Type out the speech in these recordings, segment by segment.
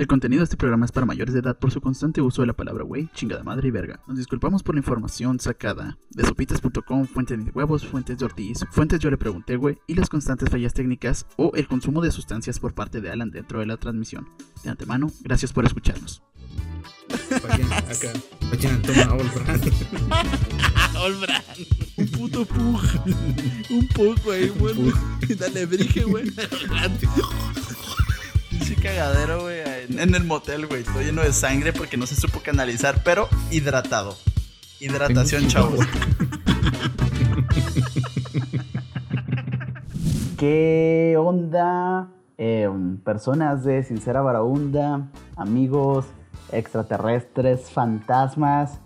El contenido de este programa es para mayores de edad por su constante uso de la palabra güey, chingada madre y verga. Nos disculpamos por la información sacada de sopitas.com, fuentes de huevos, fuentes de Ortiz, fuentes yo le pregunté güey y las constantes fallas técnicas o el consumo de sustancias por parte de Alan dentro de la transmisión. De antemano, gracias por escucharnos. Acá. Toma Olbran. Olbran. Un puto pug. Un pug, güey. Bueno, dale brige, güey. Pinche cagadero, güey. En, el motel, güey. Todo lleno de sangre porque no se supo canalizar, pero hidratado. Hidratación, chavos. ¿Qué onda? Eh, personas de Sincera Barahunda, amigos, extraterrestres, fantasmas,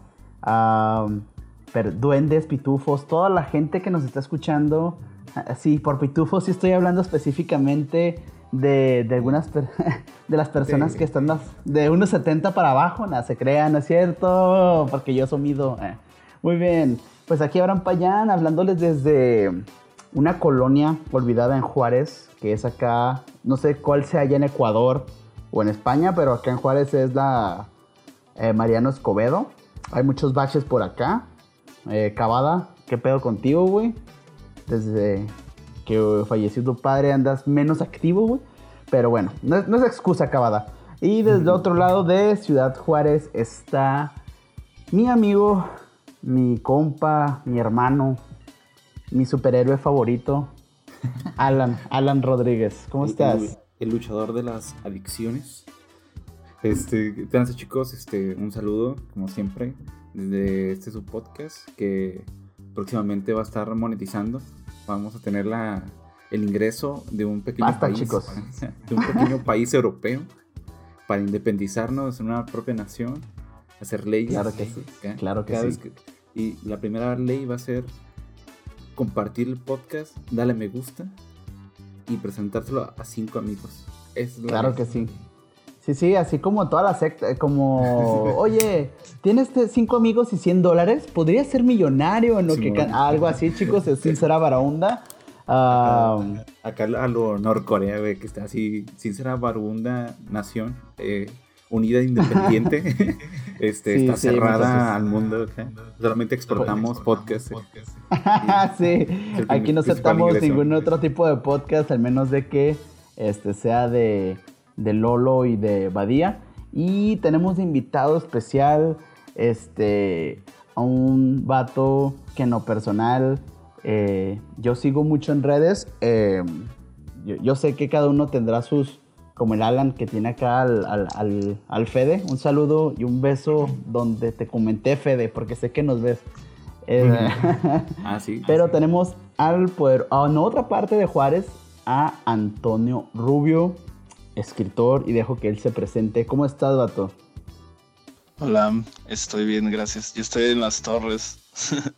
duendes, pitufos, toda la gente que nos está escuchando. Ah, Sí, por pitufos sí estoy hablando específicamente de, de algunas per- de las personas Sí. que están más- de unos 70 para abajo, nada se crean, ¿no es cierto? Porque yo mido. Eh. Muy bien, pues aquí Abraham Payán hablándoles desde una colonia olvidada en Juárez, que es acá, no sé cuál sea allá en Ecuador o en España, pero acá en Juárez es la eh, Mariano Escobedo. Hay muchos baches por acá. Eh, Cavada, ¿qué pedo contigo, güey? Desde que falleció tu padre andas menos activo, güey. Pero bueno, no es, no es excusa, Cavada. Y desde el otro lado de Ciudad Juárez está mi amigo, mi compa, mi hermano, mi superhéroe favorito, Alan, Alan Rodríguez. ¿Cómo estás? El, el luchador de las adicciones. Este, ¿qué tal, chicos? Este, un saludo, como siempre, desde este su podcast que próximamente va a estar monetizando. Vamos a tener la, el ingreso de un pequeño Basta, país, chicos. de un pequeño país europeo para independizarnos en una propia nación, hacer leyes. Claro que sí, claro que sí. y la primera ley va a ser compartir el podcast, darle me gusta y presentárselo a cinco amigos. Es la Claro que sí. Sí, sí, así como toda la secta, eh, como, oye, tienes cinco amigos y 100 dólares, podrías ser millonario en lo que... Simón. can-". Algo así, chicos, es sincera barahunda. Ah, Acá a lo Norcorea, güey, que está así, sincera barunda nación, eh, unida e independiente, este, Sí, está sí, cerrada entonces- al mundo. acá. Solamente exportamos podcast. eh. sí, aquí no aceptamos ingreso. ningún otro tipo de podcast, al menos de que este sea de, de Lolo y de Badía. Y tenemos de invitado especial este, a un vato que en lo personal eh, yo sigo mucho en redes. eh, yo, yo sé que cada uno tendrá sus, como el Alan que tiene acá al, al, al- al Fede. Un saludo y un beso donde te comenté, Fede, porque sé que nos ves. Eh, Ah, sí. pero tenemos al poder, a en otra parte de Juárez, a Antonio Rubio, escritor, y dejo que él se presente. ¿Cómo estás, vato? Hola, estoy bien, gracias. Yo estoy en las torres.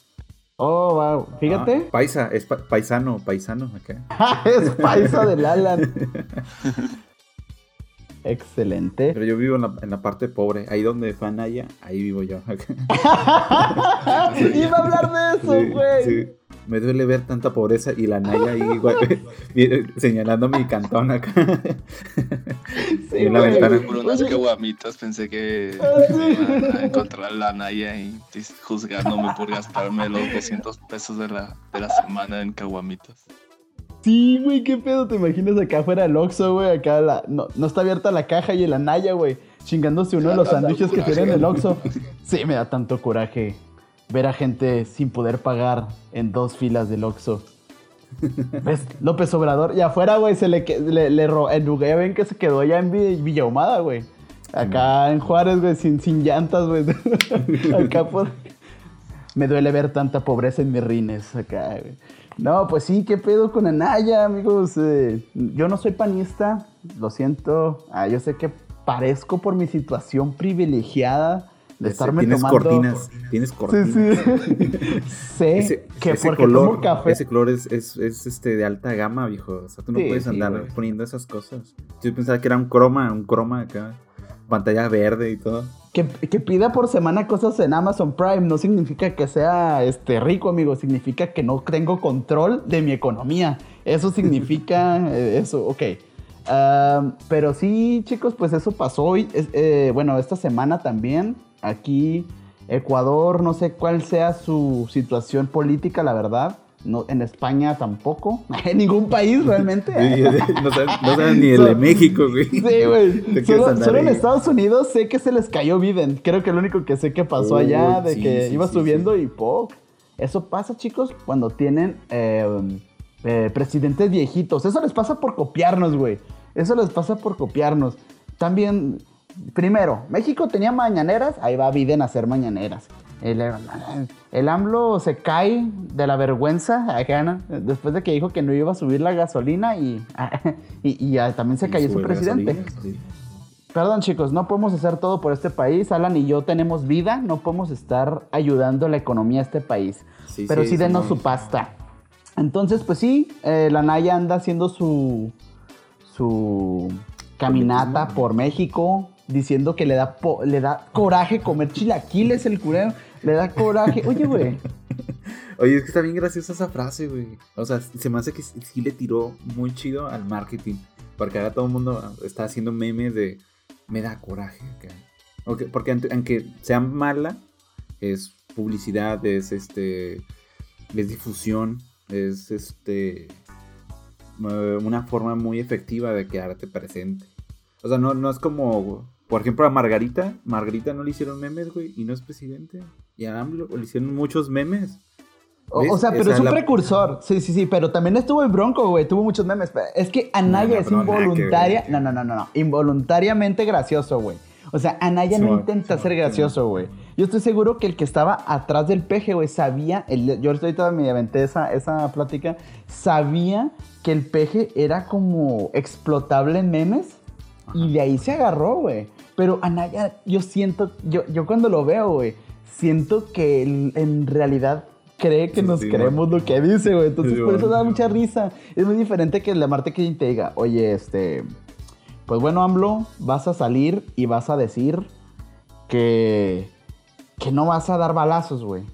Oh, wow. Fíjate, Ah, paisa, es pa- paisano, paisano acá. es paisa del Alan. Excelente. Pero yo vivo en la, en la parte pobre, ahí donde fue Anaya, ahí vivo yo. Iba a hablar de eso, Sí, güey. sí. Me duele ver tanta pobreza y la Naya ahí güey, señalando mi cantón acá. Sí, en la güey. ventana. Por unas caguamitas pensé que sí. iba a encontrar la Naya y juzgándome por gastarme los 200 pesos de la, de la semana en caguamitas. Sí, güey, qué pedo. ¿Te imaginas acá afuera del Oxxo, güey? Acá la, no, no está abierta la caja y el Anaya, güey. Chingándose uno de los sándwiches que tienen en el Oxxo. Sí, me da tanto coraje ver a gente sin poder pagar en dos filas del Oxxo. ¿Ves? López Obrador. Y afuera, güey, se le, le, le ro- en lugar ya ven que se quedó allá en Vi- Villahumada, güey. Acá en Juárez, güey, sin, sin llantas, güey. acá por... Me duele ver tanta pobreza en mis rines acá, güey. No, pues sí, qué pedo con Anaya, amigos. Eh, yo no soy panista, lo siento. Ah, yo sé que parezco por mi situación privilegiada de estarme tienes tomando. cortinas, tienes Sí, cortinas. sí. sé Ese, que ese porque color, tomo café. ese color es, es, es, este de alta gama, viejo. O sea, tú no Sí, puedes sí, andar güey. poniendo esas cosas. Yo pensaba que era un croma, un croma acá. Pantalla verde y todo. Que, que pida por semana cosas en Amazon Prime no significa que sea este, rico, amigo. Significa que no tengo control de mi economía. Eso significa eh, eso, ok. Ah, pero sí, chicos, pues eso pasó hoy. Es- eh, bueno, esta semana también. Aquí, Ecuador, no sé cuál sea su situación política, la verdad. No, en España tampoco. En ningún país realmente. no, saben, no saben ni el de México, güey. Sí, güey. Solo, en. Estados Unidos sé que se les cayó Biden. Creo que lo único que sé que pasó Oh, allá, de sí, que sí, iba sí, subiendo y ¡poc! Eso pasa, chicos, cuando tienen eh, eh, presidentes viejitos. Eso les pasa por copiarnos, güey. Eso les pasa por copiarnos. También, primero, México tenía mañaneras, ahí va Biden a hacer mañaneras. El, el AMLO se cae de la vergüenza después de que dijo que no iba a subir la gasolina y, y, también se cayó su presidente. sí. Perdón chicos, no podemos hacer todo por este país. Alan y yo tenemos vida, no podemos estar ayudando la economía a este país. Sí, Pero sí, sí, denos no. su pasta. Entonces, pues sí, eh, la Naya anda haciendo su, su caminata por México, diciendo que le da, po- le da coraje comer chilaquiles el curero. Le da coraje. Oye, güey. Oye, es que está bien graciosa esa frase, güey. O sea, se me hace que sí le tiró muy chido al marketing. Porque ahora todo el mundo está haciendo memes de me da coraje. acá". Ok, Porque aunque sea mala, es publicidad, es este. es difusión, es este. eh, una forma muy efectiva de quedarte presente. O sea, no, no es como. Por ejemplo, a Margarita. Margarita no le hicieron memes, güey, y no es presidente. Y a AMLO le hicieron muchos memes. O, sea, pero Esa es un la- precursor. Sí, sí, sí. Pero también estuvo el Bronco, güey. Tuvo muchos memes. Es que Anaya No, es involuntaria. No, no, no, no, no. Involuntariamente gracioso, güey. O sea, Anaya no intenta ser gracioso, güey. Yo estoy seguro que el que estaba atrás del peje, güey, sabía. El, yo ahorita me aventé esa, esa plática. Sabía que el peje era como explotable en memes. Y de ahí se agarró, güey. Pero Anaya, yo siento, yo, yo cuando lo veo, güey, siento que en realidad cree que Sí, nos sí, creemos lo que dice, güey. Entonces Sí, por eso da mucha risa. Es muy diferente que la Marte que te diga, oye, este, pues bueno, AMLO, vas a salir y vas a decir que, que no vas a dar balazos, güey.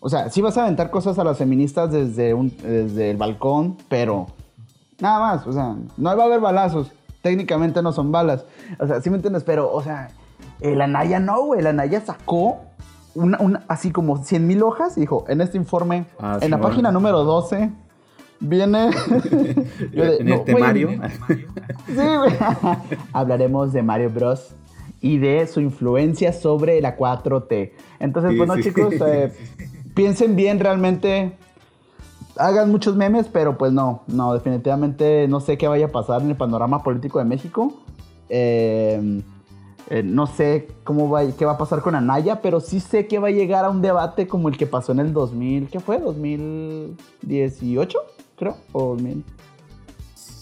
O sea, sí vas a aventar cosas a las feministas desde, un, desde el balcón, pero nada más, o sea, no va a haber balazos. Técnicamente no son balas. O sea, sí me entiendes, pero, o sea, el Anaya no, güey. El Anaya sacó una, una- así como 100 mil hojas y dijo, en este informe, Ah, en la página número 12, viene... De, en "No, el temario. Sí, güey. Hablaremos de Mario Bros. y de su influencia sobre la 4T. Entonces, Sí, bueno, sí. chicos, eh, piensen bien realmente. Hagan muchos memes, pero pues no, no, definitivamente no sé qué vaya a pasar en el panorama político de México. Eh, eh, no sé cómo va, qué va a pasar con Anaya, pero sí sé que va a llegar a un debate como el que pasó en el 2000, ¿qué fue? ¿2018? Creo, o 2000.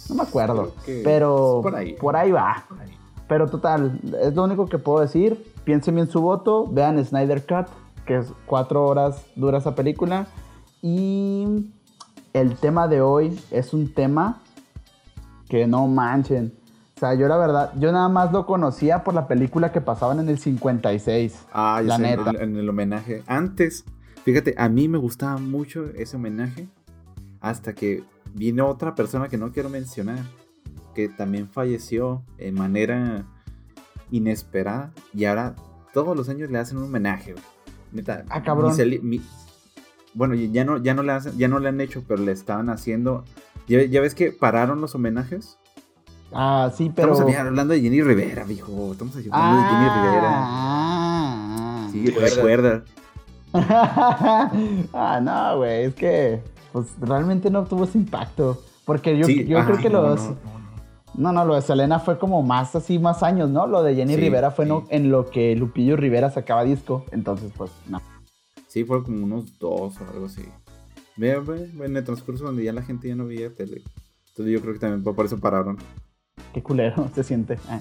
No me acuerdo, pero por ahí. por ahí va. Pero total, es lo único que puedo decir. Piensen bien su voto, vean Snyder Cut, que es cuatro horas dura esa película. Y el tema de hoy es un tema que no manchen. O sea, yo la verdad, yo nada más lo conocía por la película que pasaban en el 56. Ah, ya La sé, neta. En, en el homenaje. Antes, fíjate, a mí me gustaba mucho ese homenaje. Hasta que vino otra persona que no quiero mencionar. Que también falleció de manera inesperada. Y ahora todos los años le hacen un homenaje. Neta. Ah, cabrón. mi- bueno, ya no, ya, no le hacen, ya no le han hecho, pero le estaban haciendo. ¿Ya, ya ves que pararon los homenajes? Ah, sí, pero. Estamos hablando de Jenny Rivera, viejo. Estamos hablando de Jenny Rivera. Ah, Sí, recuerda. ah, no, güey, es que pues realmente no tuvo ese impacto. Porque yo, Sí, yo ajá, creo que no, los... no, No, no, lo de Selena fue como más así, más años, ¿no? Lo de Jenny Sí, Rivera fue sí. en lo que Lupillo Rivera sacaba disco. Entonces, pues, no. Sí, fue como unos dos o algo así. Ve, ve, ve, en el transcurso donde ya la gente ya no veía tele. Entonces yo creo que también por eso pararon. Qué culero se siente. Ah.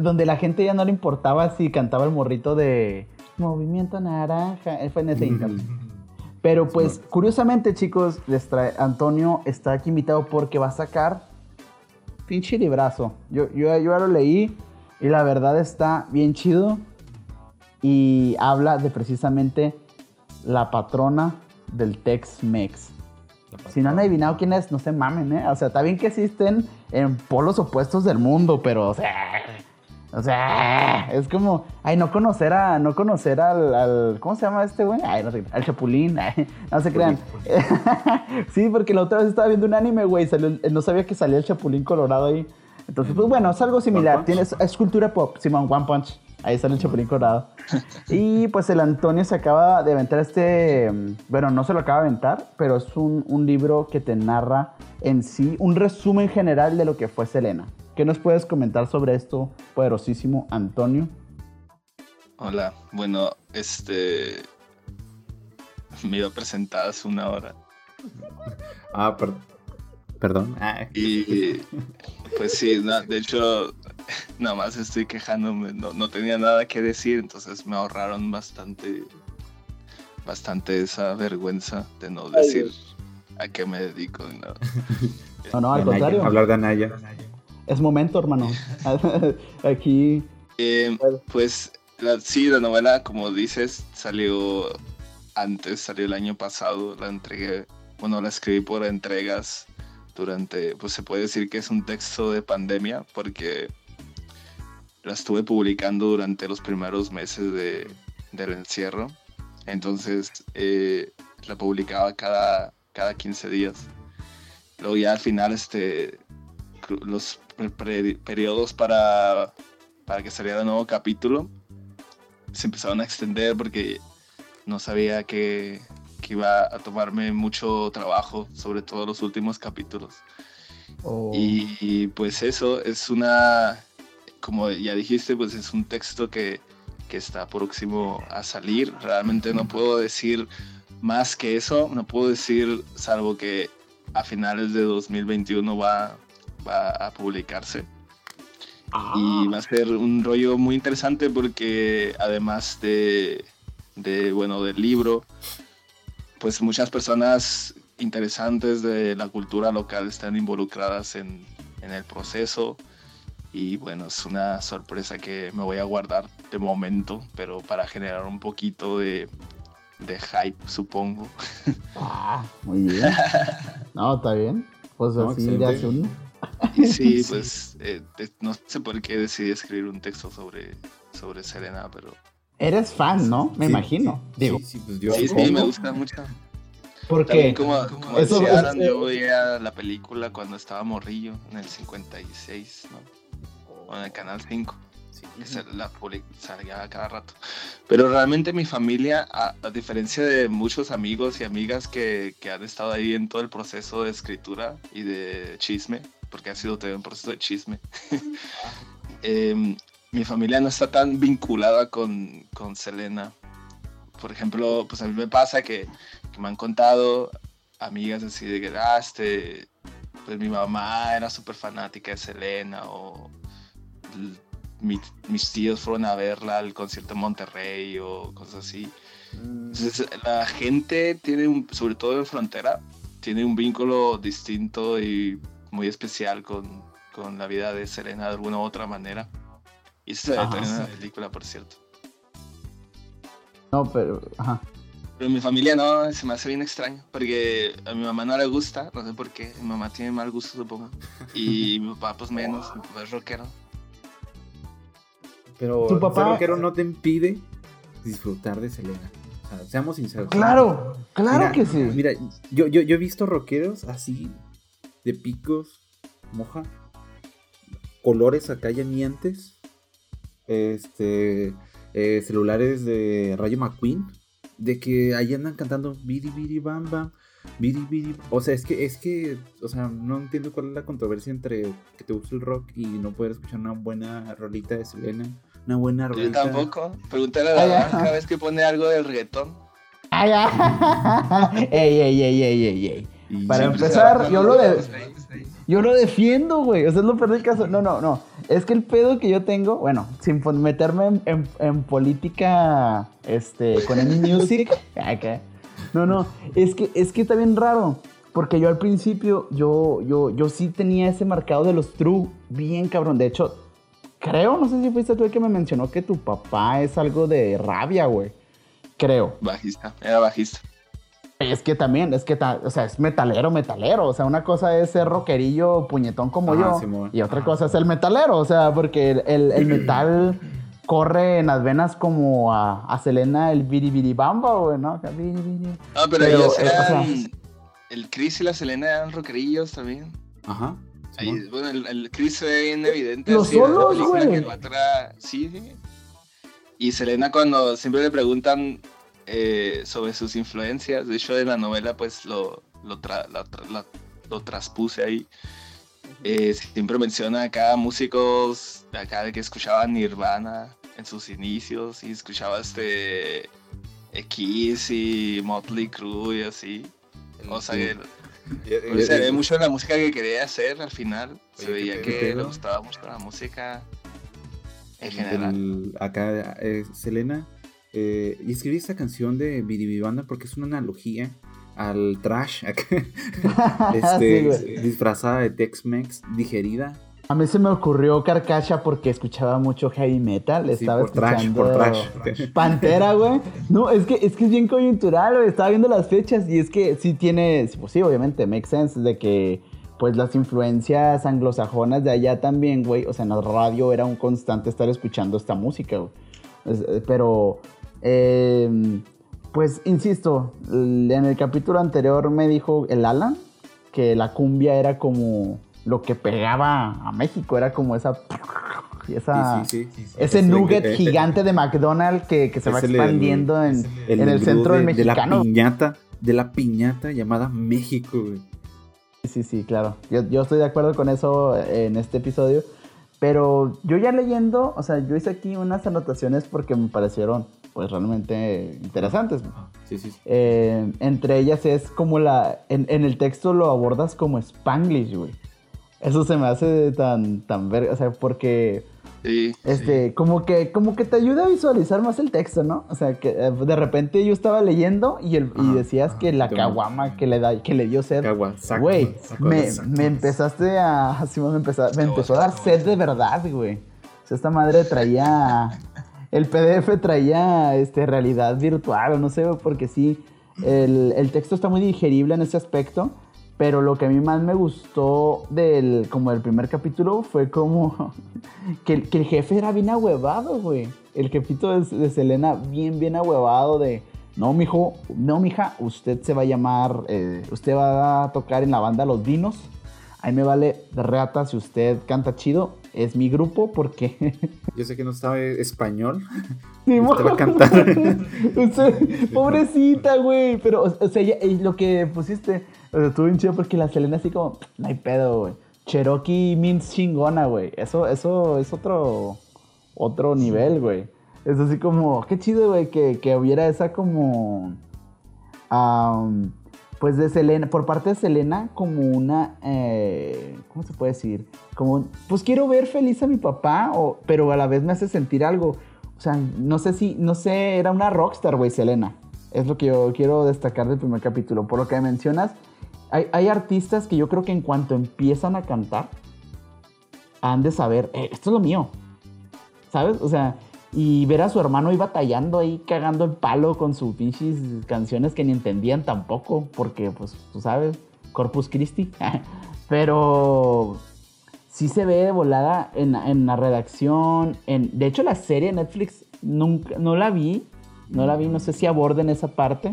Donde la gente ya no le importaba si cantaba el morrito de Movimiento Naranja. Eh, Fue en ese instante. Pero pues, curiosamente, chicos, les trae- Antonio está aquí invitado porque va a sacar pinche librazo. Yo, yo, yo ya lo leí y la verdad está bien chido. Y habla de precisamente la patrona del Tex-Mex. Si no han adivinado quién es, no se mamen, ¿eh? O sea, está bien que existen en polos opuestos del mundo, pero, o sea. O sea, es como, ay, no conocer a, no conocer al, al ¿cómo se llama este güey? Ay, no sé, al Chapulín, ay, no se crean. sí, porque la otra vez estaba viendo un anime, güey, salió- no sabía que salía el Chapulín Colorado ahí. Entonces, pues bueno, es algo similar, tienes, es cultura pop, Simón, One Punch, ahí sale el Chapulín Colorado. Y pues el Antonio se acaba de aventar este, bueno, no se lo acaba de aventar, pero es un, un libro que te narra en sí un resumen general de lo que fue Selena. ¿Qué nos puedes comentar sobre esto, poderosísimo Antonio? Hola, bueno, este. Me iba a presentar hace una hora. Ah, per- perdón. Ah, Y. Pues sí, no, de hecho, nada más estoy quejándome. No, no tenía nada que decir, entonces me ahorraron bastante. Bastante esa vergüenza de no decir a qué me dedico nada. No, no, al Anaya, contrario. Hablar de Anaya. Es momento, hermano. Aquí. Eh, pues la, sí, la novela, como dices, salió antes, salió el año pasado, la entregué, bueno, la escribí por entregas durante, pues se puede decir que es un texto de pandemia, porque la estuve publicando durante los primeros meses de, del encierro, entonces eh, la publicaba cada, cada 15 días. Luego ya al final, este, los periodos para para que saliera un nuevo capítulo, se empezaron a extender porque no sabía que, que iba a tomarme mucho trabajo, sobre todo los últimos capítulos. Oh. Y, y, pues eso es una, como ya dijiste, pues es un texto que, que está próximo a salir. Realmente no puedo decir más que eso, no puedo decir salvo que a finales de 2021 va, va a publicarse. Y va a ser un rollo muy interesante porque además de, de, bueno, del libro, pues muchas personas interesantes de la cultura local están involucradas en, en el proceso. Y bueno, es una sorpresa que me voy a guardar de momento, pero para generar un poquito de, de hype, supongo. Ah, muy bien. No, está bien. Pues No, así hace uno. Y sí, pues eh, de- no sé por qué decidí escribir un texto sobre, sobre Serena, pero Eres fan, ¿no? Me Sí, imagino. sí, Digo, sí, pues yo sí, sí, me gusta mucho. porque. También como, como Eso- decía eso- Alan, yo veía la película cuando estaba morrillo, en el 56, ¿no? O en el Canal 5. que se la public- salía cada rato. Pero realmente mi familia, a, a diferencia de muchos amigos y amigas que, que han estado ahí en todo el proceso de escritura y de chisme, porque ha sido todo un proceso de chisme, em, mi familia no está tan vinculada con, con Selena. Por ejemplo, pues a mí me pasa que, me han contado amigas así de que, ah, este, pues mi mamá era súper fanática de Selena o mis tíos fueron a verla al concierto en Monterrey o cosas así. Entonces, la gente tiene, un, sobre todo en frontera, tiene un vínculo distinto y muy especial con, con la vida de Selena de alguna u otra manera. Y ve Ajá, también en la sí. película, por cierto. No, pero. Ajá. Pero mi familia no, se me hace bien extraño, porque a mi mamá no le gusta, no sé por qué, mi mamá tiene mal gusto, supongo. Y mi papá, pues menos, mi papá es rockero. Pero Tu papá- ser rockero no te impide disfrutar de Selena. O sea, seamos sinceros. Claro, claro Mira, que sí. Mira, yo, yo, yo he visto rockeros así, de picos, moja, colores acá llamientes, este, eh, celulares de Rayo McQueen, de que ahí andan cantando biri biri bam bam, biri biri. O sea, es que, es que, o sea, no entiendo cuál es la controversia entre que te gusta el rock y no poder escuchar una buena rolita de Selena, una buena Yo rolita. tampoco. Pregúntale a la cada vez que pone algo del reggaetón. Ay, ay, ey, ey, ey, ey, ey, ey. Y- Para empezar, yo lo de-. Yo lo defiendo, güey. O sea, es lo peor del caso. No, no, no. Es que el pedo que yo tengo, bueno, sin meterme en, en- en política este, con el music. No, no. Es que, es que está bien raro. Porque yo al principio, yo, yo, yo sí tenía ese marcado de los true bien cabrón. De hecho, creo, no sé si fuiste tú el que me mencionó que tu papá es algo de rabia, güey. Creo. Bajista, era bajista. Es que también, es que, ta- o sea, es metalero, metalero. O sea, una cosa es ser rockerillo, puñetón como Ajá, yo. Y otra cosa es el metalero. O sea, porque el, el- el metal corre en las venas como a, a Selena el biribiribamba, güey, ¿no? No, pero, Pero, ellos eh, o sea- eran. el Chris y la Selena eran rockerillos también. Ajá. Ahí, bueno, el, el Chris se ve bien evidente. Los así, solos, güey. Sí, sí. Y Selena, cuando siempre le preguntan eh, sobre sus influencias, de hecho, en la novela, pues lo, lo, tra- la tra- la- lo traspuse ahí. Eh, siempre menciona acá músicos de acá de que escuchaban Nirvana en sus inicios y escuchaba este X y Motley Crue y así. O sea, que se ve mucho en la música que quería hacer al final. Se veía que le gustaba mucho la música en general. El- acá, eh, Selena, eh, y escribí esta canción de Biribibanda porque es una analogía al trash, este, Sí, disfrazada de Tex-Mex, digerida. A mí se me ocurrió Carcacha porque escuchaba mucho heavy metal. Sí, Estaba por trash, escuchando por trash. Pantera, güey. No, es que, es que es bien coyuntural, güey. Estaba viendo las fechas y es que sí tiene, pues sí, obviamente, makes sense de que pues las influencias anglosajonas de allá también, güey. O sea, en la radio era un constante estar escuchando esta música, güey. Eh, Pero, eh, pues, insisto, en el capítulo anterior me dijo el Alan que la cumbia era como lo que pegaba a México, era como esa... esa Sí, sí, sí. ese el- nugget gigante de McDonald's que, que se va el- expandiendo en, el en el centro de, del de la mexicano. piñata, de la piñata llamada México, güey. Sí, sí, claro. Yo, yo estoy de acuerdo con eso en este episodio. Pero yo ya leyendo, o sea, yo hice aquí unas anotaciones porque me parecieron, pues, realmente interesantes. Sí, sí, sí. Eh, entre ellas es como la... En, en el texto lo abordas como Spanglish, güey. Eso se me hace tan, tan verga, o sea, porque... Sí, Este, como que, como que te ayuda a visualizar más el texto, ¿no? O sea, que eh, de repente yo estaba leyendo y, el, y Ajá, decías que la caguama que le da, que le dio sed. Güey, me, me empezaste a. Así me, empezó, me empezó a dar sed de verdad, güey. O sea, esta madre traía. El PDF traía este, realidad virtual, o no sé, porque sí. El, el texto está muy digerible en ese aspecto. Pero lo que a mí más me gustó del, como primer capítulo fue como que, que el jefe era bien ahuevado, güey. El jefito de, de Selena bien, bien ahuevado de, no, mijo, no, mija, usted se va a llamar, eh, usted va a tocar en la banda Los Vinos. Ahí me vale reata si usted canta chido. Es mi grupo porque... Yo sé que no sabe español. Sí, Usted va a cantar. Usted- pobrecita, güey. Pero, o, sea, ya- lo que pusiste, o sea, estuvo bien chido porque la Selena así como, no hay pedo, güey. Cherokee means chingona, güey. Eso, eso es otro, otro nivel, güey. Es así como, qué chido, güey, que, que hubiera esa como, am, pues de Selena, por parte de Selena, como una, eh, ¿cómo se puede decir? Como, pues quiero ver feliz a mi papá, pero a la vez me hace sentir algo. O sea, no sé si, no sé, era una rockstar, güey, Selena. Es lo que yo quiero destacar del primer capítulo. Por lo que mencionas, hay, hay artistas que yo creo que en cuanto empiezan a cantar, han de saber, "Eh, esto es lo mío. ¿Sabes? O sea, y ver a su hermano ahí batallando, ahí cagando el palo con sus pinches canciones que ni entendían tampoco, porque, pues, tú sabes, Corpus Christi. Pero sí se ve de volada en, en la redacción. En, de hecho, la serie de Netflix nunca, no la vi. No la vi, no sé si aborden esa parte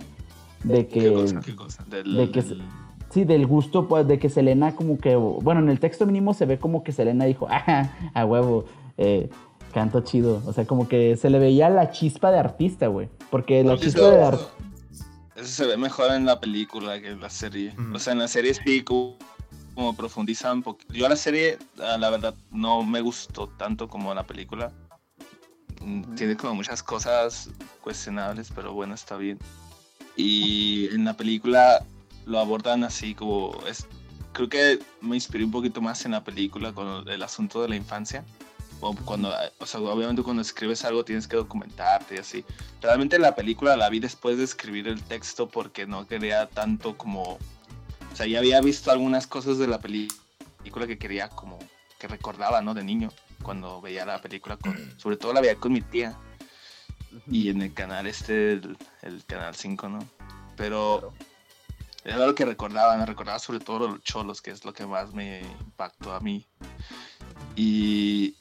de que... ¿Qué cosa? ¿Qué cosa? Del- de que del- Sí, del gusto, pues, de que Selena como que... Bueno, en el texto mínimo se ve como que Selena dijo, ah, a huevo, eh, canto chido. O sea, como que se le veía la chispa de artista, güey. Porque la chispa de artista... Eso se ve mejor en la película que en la serie. O sea, en la serie sí como, como profundizan un poquito. Yo a la serie, a la verdad, no me gustó tanto como la película. Mm, Tiene como muchas cosas cuestionables, pero bueno, está bien. Y en la película lo abordan así como... Es, creo que me inspiré un poquito más en la película con el asunto de la infancia. O cuando, o sea, obviamente cuando escribes algo tienes que documentarte y así. Realmente la película la vi después de escribir el texto porque no quería tanto como... O sea, ya había visto algunas cosas de la película que quería como... que recordaba, ¿no? De niño, cuando veía la película, con, sobre todo la veía con mi tía. Y en el canal este, el, el canal 5, ¿no? Pero Era lo que recordaba, me recordaba sobre todo los cholos, que es lo que más me impactó a mí. Y,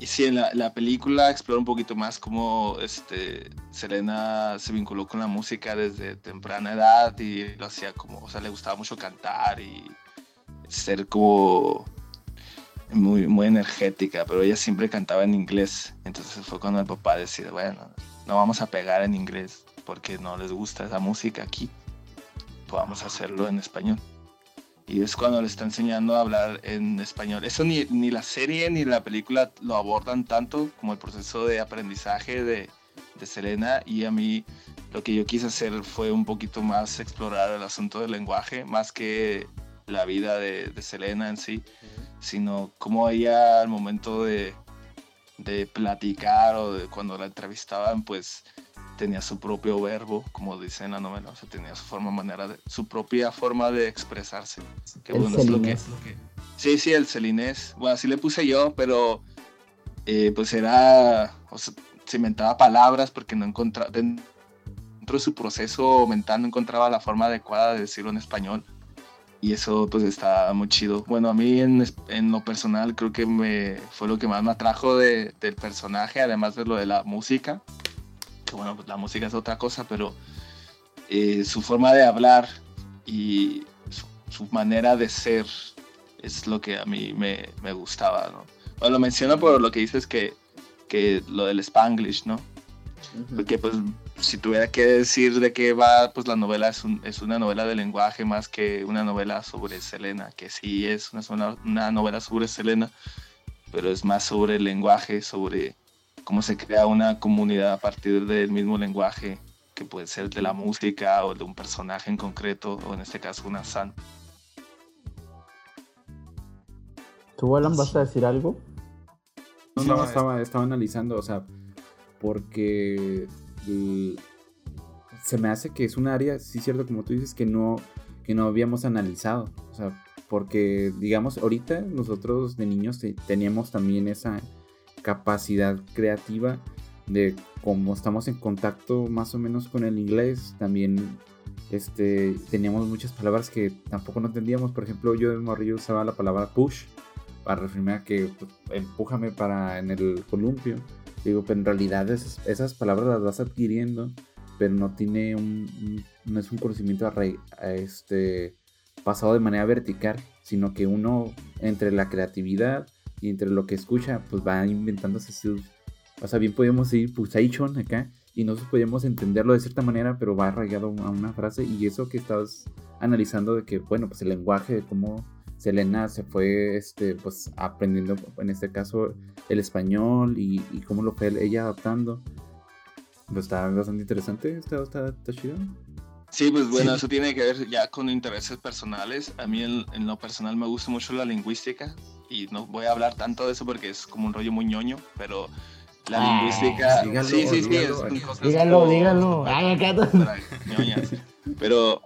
y sí, en la, la, película explora un poquito más cómo este, Selena se vinculó con la música desde temprana edad y lo hacía como, o sea, le gustaba mucho cantar y ser como muy, muy energética, pero ella siempre cantaba en inglés. Entonces fue cuando el papá decidió, bueno, no vamos a pegar en inglés porque no les gusta esa música aquí, podamos hacerlo en español. Y es cuando le está enseñando a hablar en español. Eso ni, ni la serie ni la película lo abordan tanto como el proceso de aprendizaje de, de Selena. Y a mí lo que yo quise hacer fue un poquito más explorar el asunto del lenguaje, más que la vida de, de Selena en sí, sino cómo ella al momento de, de platicar o de cuando la entrevistaban, pues tenía su propio verbo, como dice en la novela, o sea, tenía su forma, manera de, su propia forma de expresarse. Que bueno, es lo que, Sí, sí, el celinés. Bueno, así le puse yo, pero eh, pues era, o sea, se inventaba palabras porque no encontraba, dentro de su proceso mental no encontraba la forma adecuada de decirlo en español. Y eso pues está muy chido. Bueno, a mí en, en lo personal creo que me fue lo que más me atrajo de, del personaje, además de lo de la música bueno, pues la música es otra cosa, pero eh, su forma de hablar y su, manera de ser es lo que a mí me, me gustaba, ¿no? Bueno, lo menciono por lo que dices que, que lo del Spanglish, ¿no? Porque pues si tuviera que decir de qué va, pues la novela es, un, es una novela de lenguaje más que una novela sobre Selena, que sí es una, una novela sobre Selena, pero es más sobre el lenguaje, sobre cómo se crea una comunidad a partir del mismo lenguaje, que puede ser de la música o de un personaje en concreto, o en este caso una san. ¿Tú, Alan, vas a decir algo? No, no, estaba, estaba analizando, o sea, porque se me hace que es un área, sí cierto, como tú dices, que no, que no habíamos analizado, o sea, porque, digamos, ahorita nosotros de niños teníamos también esa, capacidad creativa de como estamos en contacto más o menos con el inglés, también este, teníamos muchas palabras que tampoco no entendíamos. Por ejemplo, yo de morrillo usaba la palabra push para referirme a que pues, empújame para en el columpio. Digo, pero en realidad esas, palabras las vas adquiriendo, pero no tiene un, no es un conocimiento este, pasado de manera vertical, sino que uno entre la creatividad, y entre lo que escucha, pues va inventándose sus... O sea, bien podemos ir pulsation acá y nosotros podemos entenderlo de cierta manera, pero va arraigado a una frase y eso que estás analizando de que, bueno, pues el lenguaje, de cómo Selena se fue, este, pues aprendiendo, en este caso, el español y, y cómo lo fue ella adaptando. Pues está bastante interesante, está, está, está chido. Sí, pues bueno, eso tiene que ver ya con intereses personales. A mí en, en, lo personal me gusta mucho la lingüística y no voy a hablar tanto de eso porque es como un rollo muy ñoño, pero la ah, lingüística... Dígalo, sí, sí, sí, dígalo, es dígalo, dígalo. Ay, pero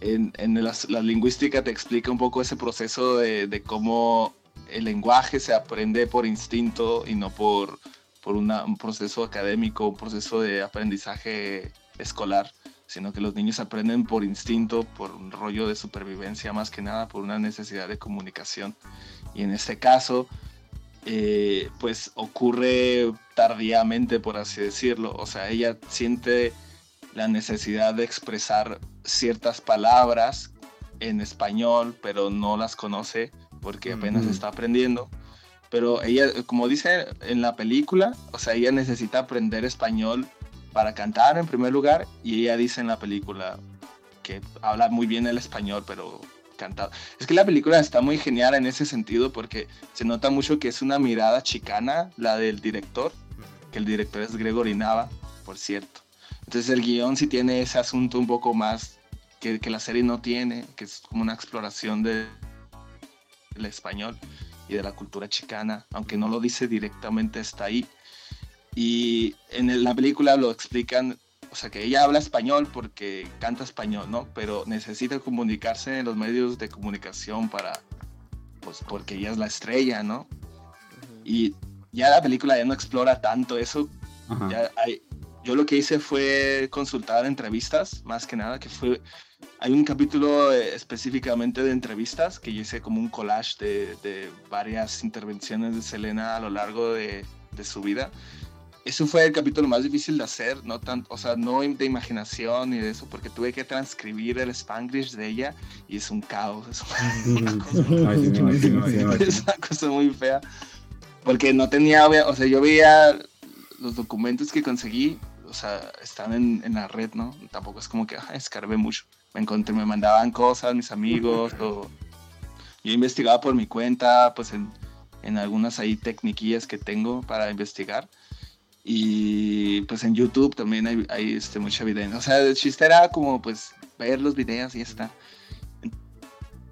en, en la, la, lingüística te explica un poco ese proceso de, de, cómo el lenguaje se aprende por instinto y no por, por una, un proceso académico, un proceso de aprendizaje escolar sino que los niños aprenden por instinto, por un rollo de supervivencia más que nada, por una necesidad de comunicación. Y en este caso, eh, pues ocurre tardíamente, por así decirlo. O sea, ella siente la necesidad de expresar ciertas palabras en español, pero no las conoce porque apenas está aprendiendo. Pero ella, como dice en la película, o sea, ella necesita aprender español para cantar en primer lugar y ella dice en la película que habla muy bien el español, pero cantado. Es que la película está muy genial en ese sentido porque se nota mucho que es una mirada chicana la del director, que el director es Gregory Nava, por cierto. Entonces el guion sí tiene ese asunto un poco más que, que la serie no tiene, que es como una exploración de, del español y de la cultura chicana, aunque no lo dice directamente, está ahí. Y en la película lo explican, o sea, que ella habla español porque canta español, ¿no? Pero necesita comunicarse en los medios de comunicación para, pues, porque ella es la estrella, ¿no? Y ya la película ya no explora tanto eso. Ya hay, yo lo que hice fue consultar entrevistas, más que nada, que fue, hay un capítulo eh, específicamente de entrevistas que yo hice como un collage de, de varias intervenciones de Selena a lo largo de, de, su vida. Eso fue el capítulo más difícil de hacer, no tanto, o sea, no de imaginación ni de eso, porque tuve que transcribir el Spanglish de ella y es un caos, es una, cosa, muy, es una cosa muy fea, porque no tenía, o sea, yo veía los documentos que conseguí, o sea, están en, en la red, ¿no? Tampoco es como que ah, escarbé mucho. Me encontré, me mandaban cosas mis amigos, o yo investigaba por mi cuenta, pues en, en algunas ahí tecniquillas que tengo para investigar. Y pues en YouTube también hay, hay este, mucha evidencia. O sea, el chiste era como pues ver los videos y ya está.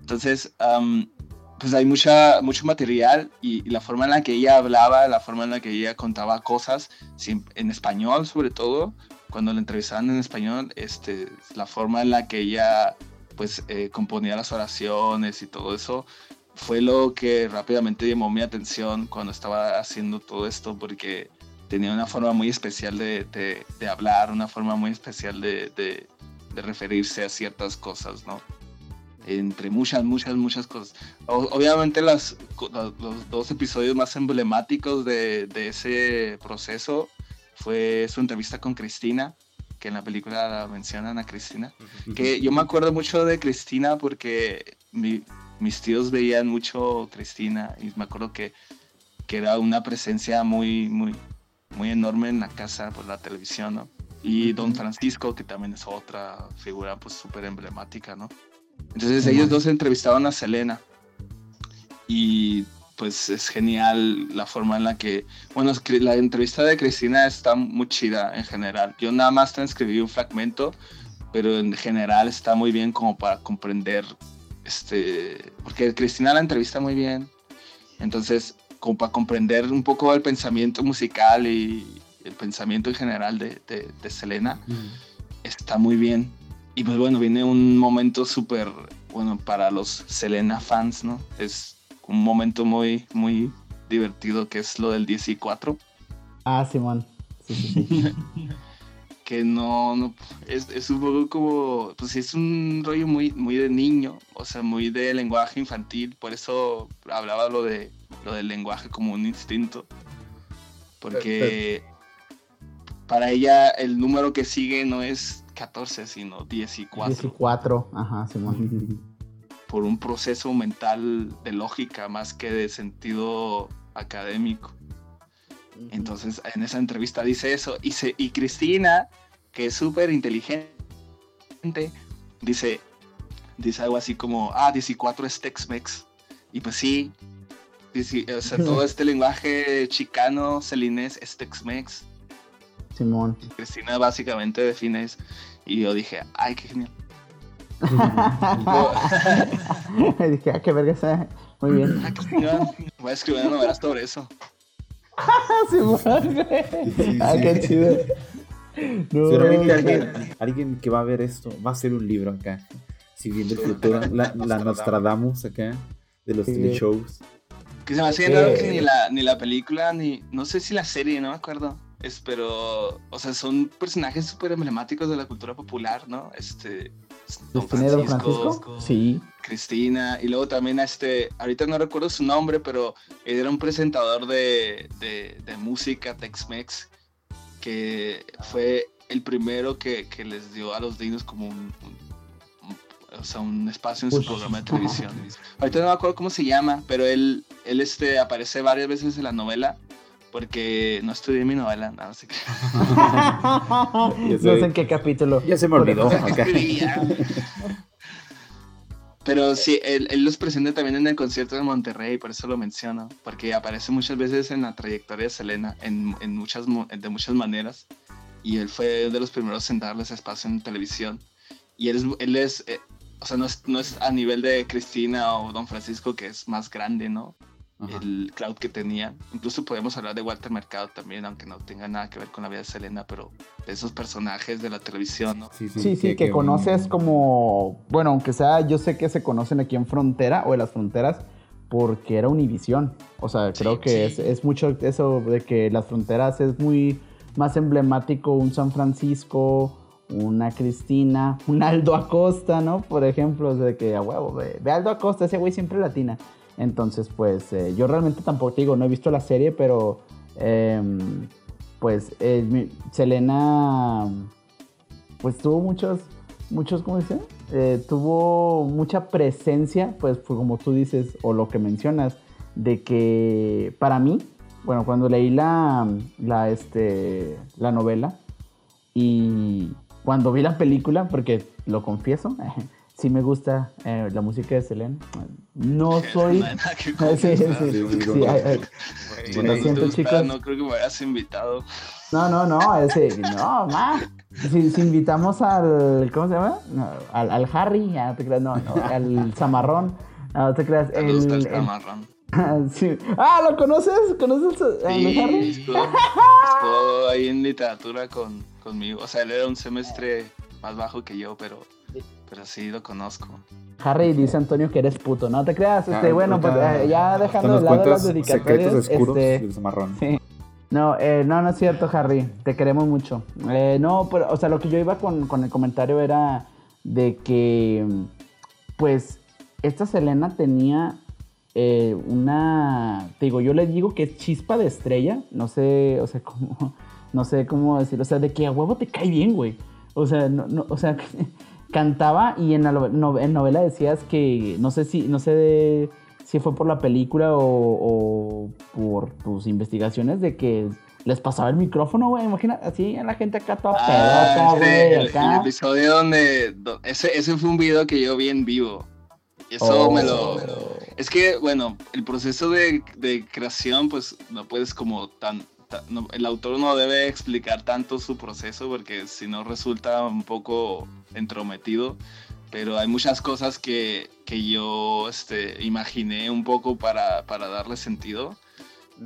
Entonces, um, pues hay mucha, mucho material y, y, la forma en la que ella hablaba, la forma en la que ella contaba cosas, en español sobre todo, cuando la entrevistaban en español, este, la forma en la que ella pues eh, componía las oraciones y todo eso, fue lo que rápidamente llamó mi atención cuando estaba haciendo todo esto, porque tenía una forma muy especial de, de, de hablar, una forma muy especial de, de referirse a ciertas cosas, ¿no? entre muchas, muchas, muchas cosas. obviamente las, los, dos episodios más emblemáticos de, de, ese proceso fue su entrevista con Cristina, que en la película la mencionan a Cristina, que yo me acuerdo mucho de Cristina porque mi, mis tíos veían mucho Cristina y me acuerdo que, que era una presencia muy, muy, muy enorme en la casa por la televisión, ¿no? Y Don Francisco, que también es otra figura pues súper emblemática, ¿no? Entonces ellos dos entrevistaban a Selena y pues es genial la forma en la que, bueno, la entrevista de Cristina está muy chida en general. Yo nada más transcribí un fragmento, pero en general está muy bien como para comprender, este, porque Cristina la entrevista muy bien, entonces como para comprender un poco el pensamiento musical y el pensamiento en general de, de, de Selena, está muy bien. Y pues bueno, viene un momento súper, bueno, para los Selena fans, ¿no? Es un momento muy, muy divertido que es lo del 10 y 4. Ah, Simón. Sí, sí, sí. que no, no es, es, un poco como, pues es un rollo muy, muy de niño, o sea, muy de lenguaje infantil, por eso hablaba lo, de, lo del lenguaje como un instinto, porque para ella el número que sigue no es 14, sino 10 y 4. 10 y 4, ajá, Simón. Por un proceso mental de lógica más que de sentido académico. Entonces, en esa entrevista dice eso. Y, se, y Cristina, que es súper inteligente, dice, dice algo así como, ah, 14 es Tex-Mex. Y pues sí, o sea, todo este lenguaje chicano, celinés, es Tex-Mex. Simón. Cristina básicamente define eso. Y yo dije, ay, qué genial. dije, ah, qué verga sea. Muy bien. Ah, Voy a escribir una novela sobre eso. Simón, güey. Ah, qué chido. No, Seguramente alguien, alguien que va a ver esto va a hacer un libro acá. Siguiendo el futuro. La, la Nostradamus acá. De los sí. shows. Que se me hace que ni la, ni la película, ni. No sé si la serie, no me acuerdo es, pero, o sea, son personajes súper emblemáticos de la cultura popular, ¿no? Este, Don Francisco, Don Francisco, sí. Cristina, y luego también a este, ahorita no recuerdo su nombre, pero era un presentador de, de, de música Tex-Mex, que fue el primero que, que, les dio a los dinos como un, un, o sea, un espacio en su programa de televisión. ahorita no me acuerdo cómo se llama, pero él, él este, aparece varias veces en la novela porque no estudié mi novela, nada, así que... no sé en qué capítulo. Ya se me olvidó. Pero sí, él, él, los presenta también en el concierto de Monterrey, por eso lo menciono, porque aparece muchas veces en la trayectoria de Selena, en, en muchas, de muchas maneras, y él fue de los primeros en darles espacio en televisión. Y él es, él es eh, o sea, no es, no es a nivel de Cristina o Don Francisco, que es más grande, ¿no? Ajá. el cloud que tenía. Incluso podemos hablar de Walter Mercado también, aunque no tenga nada que ver con la vida de Selena, pero de esos personajes de la televisión, ¿no? Sí, sí, sí, sí que, que, conoces como, bueno, aunque sea, yo sé que se conocen aquí en Frontera o en las fronteras, porque era Univisión. O sea, creo sí, que sí. Es, es, mucho eso de que las fronteras es muy, más emblemático un San Francisco, una Cristina, un Aldo Acosta, ¿no? Por ejemplo, de que a huevo, ve, Aldo Acosta, ese güey siempre latina. Entonces, pues eh, yo realmente tampoco te digo, no he visto la serie, pero em, pues eh, Selena, pues tuvo muchos, muchos, ¿cómo dice? Eh, tuvo mucha presencia, pues como tú dices, o lo que mencionas, de que para mí, bueno, cuando leí la, la, este, la novela y cuando vi la película, porque lo confieso, sí me gusta eh, la música de Selena. No soy... Sí, sí, sí, Sí, ay, ay. Lo siento, chicos. No creo que me hayas invitado. No, no, no, ese, no, ma. Si, si invitamos al, ¿cómo se llama? No, al, al Harry, ah, no te creas, no, no, al Zamarrón, no, no te creas, el, el- camarón. Sí. Ah, ¿lo conoces? ¿Conoces Sí, Harry? estuvo, estuvo ahí en literatura con, conmigo. O sea, él era un semestre más bajo que yo, pero, pero sí lo conozco. Harry dice Antonio que eres puto, no te creas, este, Ah, bueno, pues eh, ya dejando de lado las dedicatorias, secretos oscuros este, del Zamarrón. Sí. No, eh, no, no es cierto, Harry. Te queremos mucho. Eh, no, pero, o sea, lo que yo iba con, con el comentario era de que, pues, esta Selena tenía eh, una, te digo, yo le digo que es chispa de estrella. No sé, o sea, cómo, no sé cómo decirlo. O sea, de que a huevo te cae bien, güey. O sea, no, no, o sea, cantaba y en la nove- no- en novela decías que, no sé si, no sé de si fue por la película o, o por tus investigaciones de que les pasaba el micrófono, güey. Imagina así a la gente acá toda Ah, pedota, güey, el, el acá. episodio donde, do- ese, ese fue un video que yo vi en vivo. Eso Oh. me lo... Es que, bueno, el proceso de, creación, pues no puedes como tan... no- el autor no debe explicar tanto su proceso porque si no resulta un poco entrometido. Pero hay muchas cosas que, que yo este, imaginé un poco para, para darle sentido.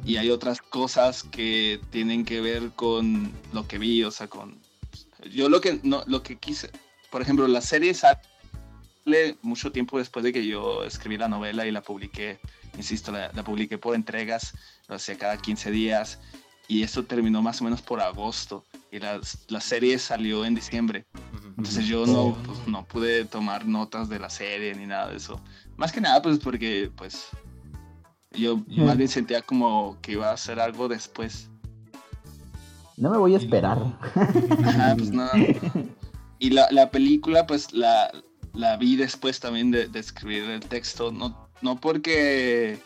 Y hay otras cosas que tienen que ver con lo que vi, o sea, con... Yo lo que, no, lo que quise... Por ejemplo, la serie sale mucho tiempo después de que yo escribí la novela y la publiqué. Insisto, la, la publiqué por entregas, lo hacía cada 15 días. Y esto terminó más o menos por agosto. Y la, la serie salió en diciembre. Entonces yo no, pues, no pude tomar notas de la serie ni nada de eso. Más que nada, pues porque, pues, yo más bien sentía como que iba a hacer algo después. No me voy a esperar. Ajá, pues no. Y la, la película, pues la, la vi después también de, de escribir el texto. No, no porque.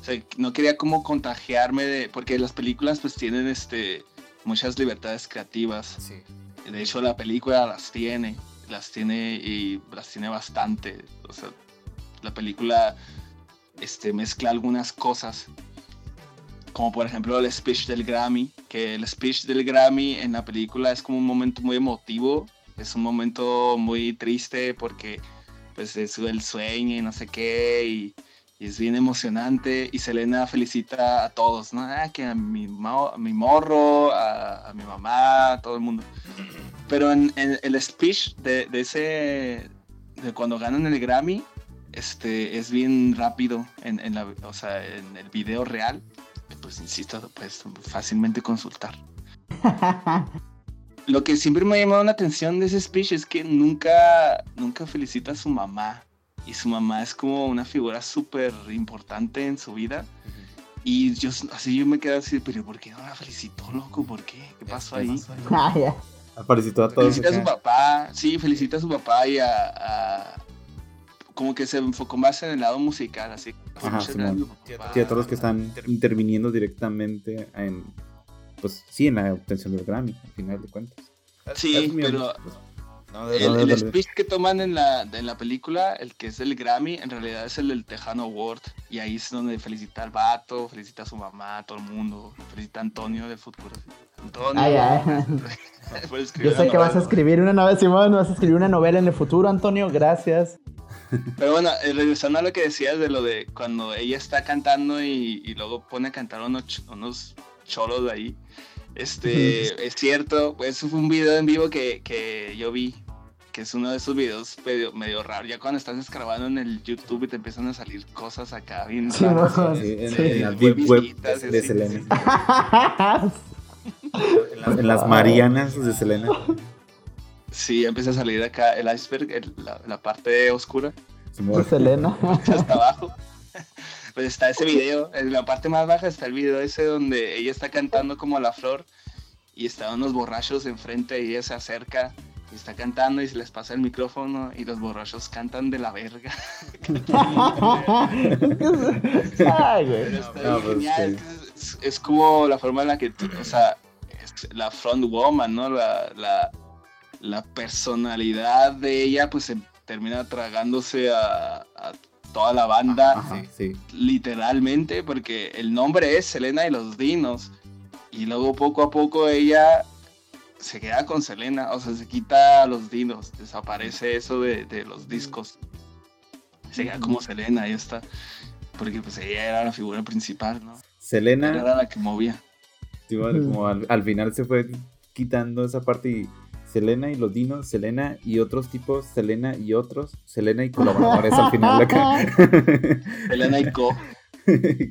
O sea, no quería como contagiarme de. Porque las películas, pues tienen este muchas libertades creativas. Sí. De hecho, la película las tiene. Las tiene y las tiene bastante. O sea, la película este, mezcla algunas cosas. Como por ejemplo el speech del Grammy. Que el speech del Grammy en la película es como un momento muy emotivo. Es un momento muy triste porque pues es el sueño y no sé qué. Y, es bien emocionante. Y Selena felicita a todos, ¿no? Ah, que a mi, a mi morro, a, mi mamá, a todo el mundo. Pero en, el speech de, de ese, de cuando ganan el Grammy, este, es bien rápido en, en la, o sea, en el video real. Pues insisto, pues fácilmente consultar. Lo que siempre me ha llamado la atención de ese speech es que nunca, nunca felicita a su mamá. Y su mamá es como una figura súper importante en su vida. Y yo así yo me quedé así, pero ¿por qué no la felicitó, loco? ¿Por qué? ¿Qué pasó ahí? Ah, ya. Felicitó a todos. Felicita a su papá, sí, felicita a su papá y a, a- Como que se enfocó más en el lado musical, así. Ajá. Sí, a todos los que están interviniendo directamente en. Pues sí, en la obtención del Grammy, al final de cuentas. Sí, pero No, de el, no, el speech que toman en la, en la película, el que es el Grammy, en realidad es el del Tejano Award. Y ahí es donde felicita al vato, felicita a su mamá, a todo el mundo. Felicita a Antonio del fútbol. Antonio. Ah, ya. por escribir Yo sé que vas a escribir una novela, Simón, vas a escribir una novela en el futuro, Antonio, gracias. Pero bueno, eh, regresando a lo que decías de lo de cuando ella está cantando y, y luego pone a cantar unos cholos de ahí. Este, es cierto, pues fue un video en vivo que, que yo vi, que es uno de esos videos medio, medio raro. Ya cuando estás escarbando en el YouTube y te empiezan a salir cosas acá bien Sí, raras. mo- Sí, en, Sí. en la deep web Visitas, de sí. Selena. En En las Marianas de Selena. Sí, empieza a salir acá el iceberg, el- la, la parte oscura, De Selena. hasta abajo. Pues está ese video, en la parte más baja está el video ese donde ella está cantando como la flor y están unos borrachos enfrente y ella se acerca y está cantando y se les pasa el micrófono y los borrachos cantan de la verga. Ay, güey. Pero está No, bien pues, genial, sí. es, es como la forma en la que, tú- o sea, es la front woman, ¿no? La, la, la personalidad de ella, pues se termina tragándose a, a toda la banda, Ajá, sí. literalmente, porque el nombre es Selena y los Dinos. Y luego poco a poco ella se queda con Selena, o sea, se quita los dinos, desaparece eso de, de los discos. Se queda como Selena, ahí está. Porque pues ella era la figura principal, ¿no? Selena, era la que movía. igual, como al, al final se fue quitando esa parte y Selena y los dinos, Selena y otros tipos, Selena y otros, Selena y colaboradores al final acá. Selena y Co. Qué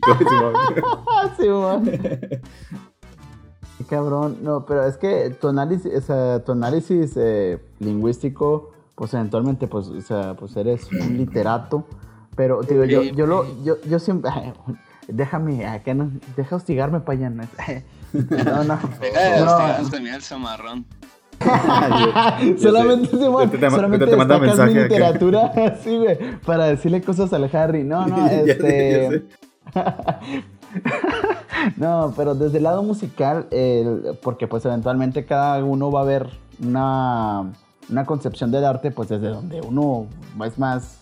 Cabrón, no, pero es que tu análisis, o sea, tu análisis eh, lingüístico, pues eventualmente, pues, o sea, pues eres un literato, pero digo, yo, yo lo, yo, yo siempre, déjame, acá no, deja hostigarme, payana. No, no, Deja de no. hostigar también el zamarrón. solamente, Simón, Te- te- te- solamente te manda mi literatura, así, güey, para decirle cosas al Harry. No, no, Ya sé, este... ya sé. no, pero desde el lado musical, porque pues eventualmente cada uno va a ver una, una concepción del arte, pues desde donde uno es más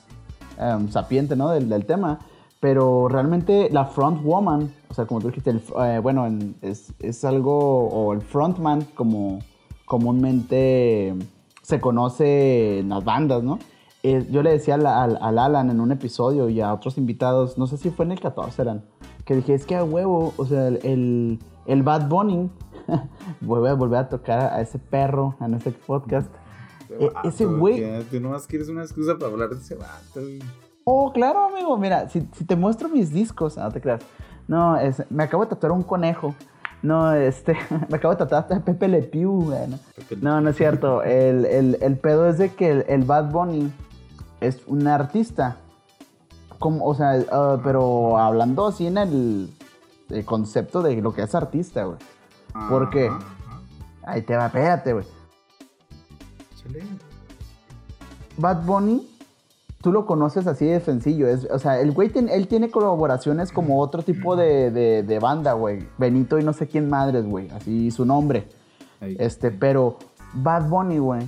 em, sapiente, ¿no? Del, del tema. Pero realmente la front woman, o sea, como tú dijiste, el, eh, bueno, en- es, es algo, o el frontman, como comúnmente se conoce en las bandas, ¿no? Eh, yo le decía al, al- al Alan en un episodio y a otros invitados, no sé si fue en el 14 eran, que dije, es que a huevo, o sea, el, el, Bad Bunny, voy a volver a tocar a ese perro en este podcast. E- ese güey- Tú nomás quieres una excusa para hablar de ese vato. Oh, claro, amigo, mira, si, si te muestro mis discos, ah, no te creas. No, es- me acabo de tatuar un conejo. No, este, me acabo de tatuar a Pepe Le Pew, güey, ¿no? No, es cierto. El, el- el pedo es de que el, el Bad Bunny es un artista. Como, o sea, ah, pero hablando así en el, el concepto de lo que es artista, güey. ¿Por qué? Ajá, ajá. Ahí te va, espérate, güey. Bad Bunny, tú lo conoces así de sencillo. Es, o sea, el güey, él tiene colaboraciones como otro tipo de, de- de banda, güey. Benito y no sé quién madres, güey. Así su nombre. Ahí. Este, pero Bad Bunny, güey,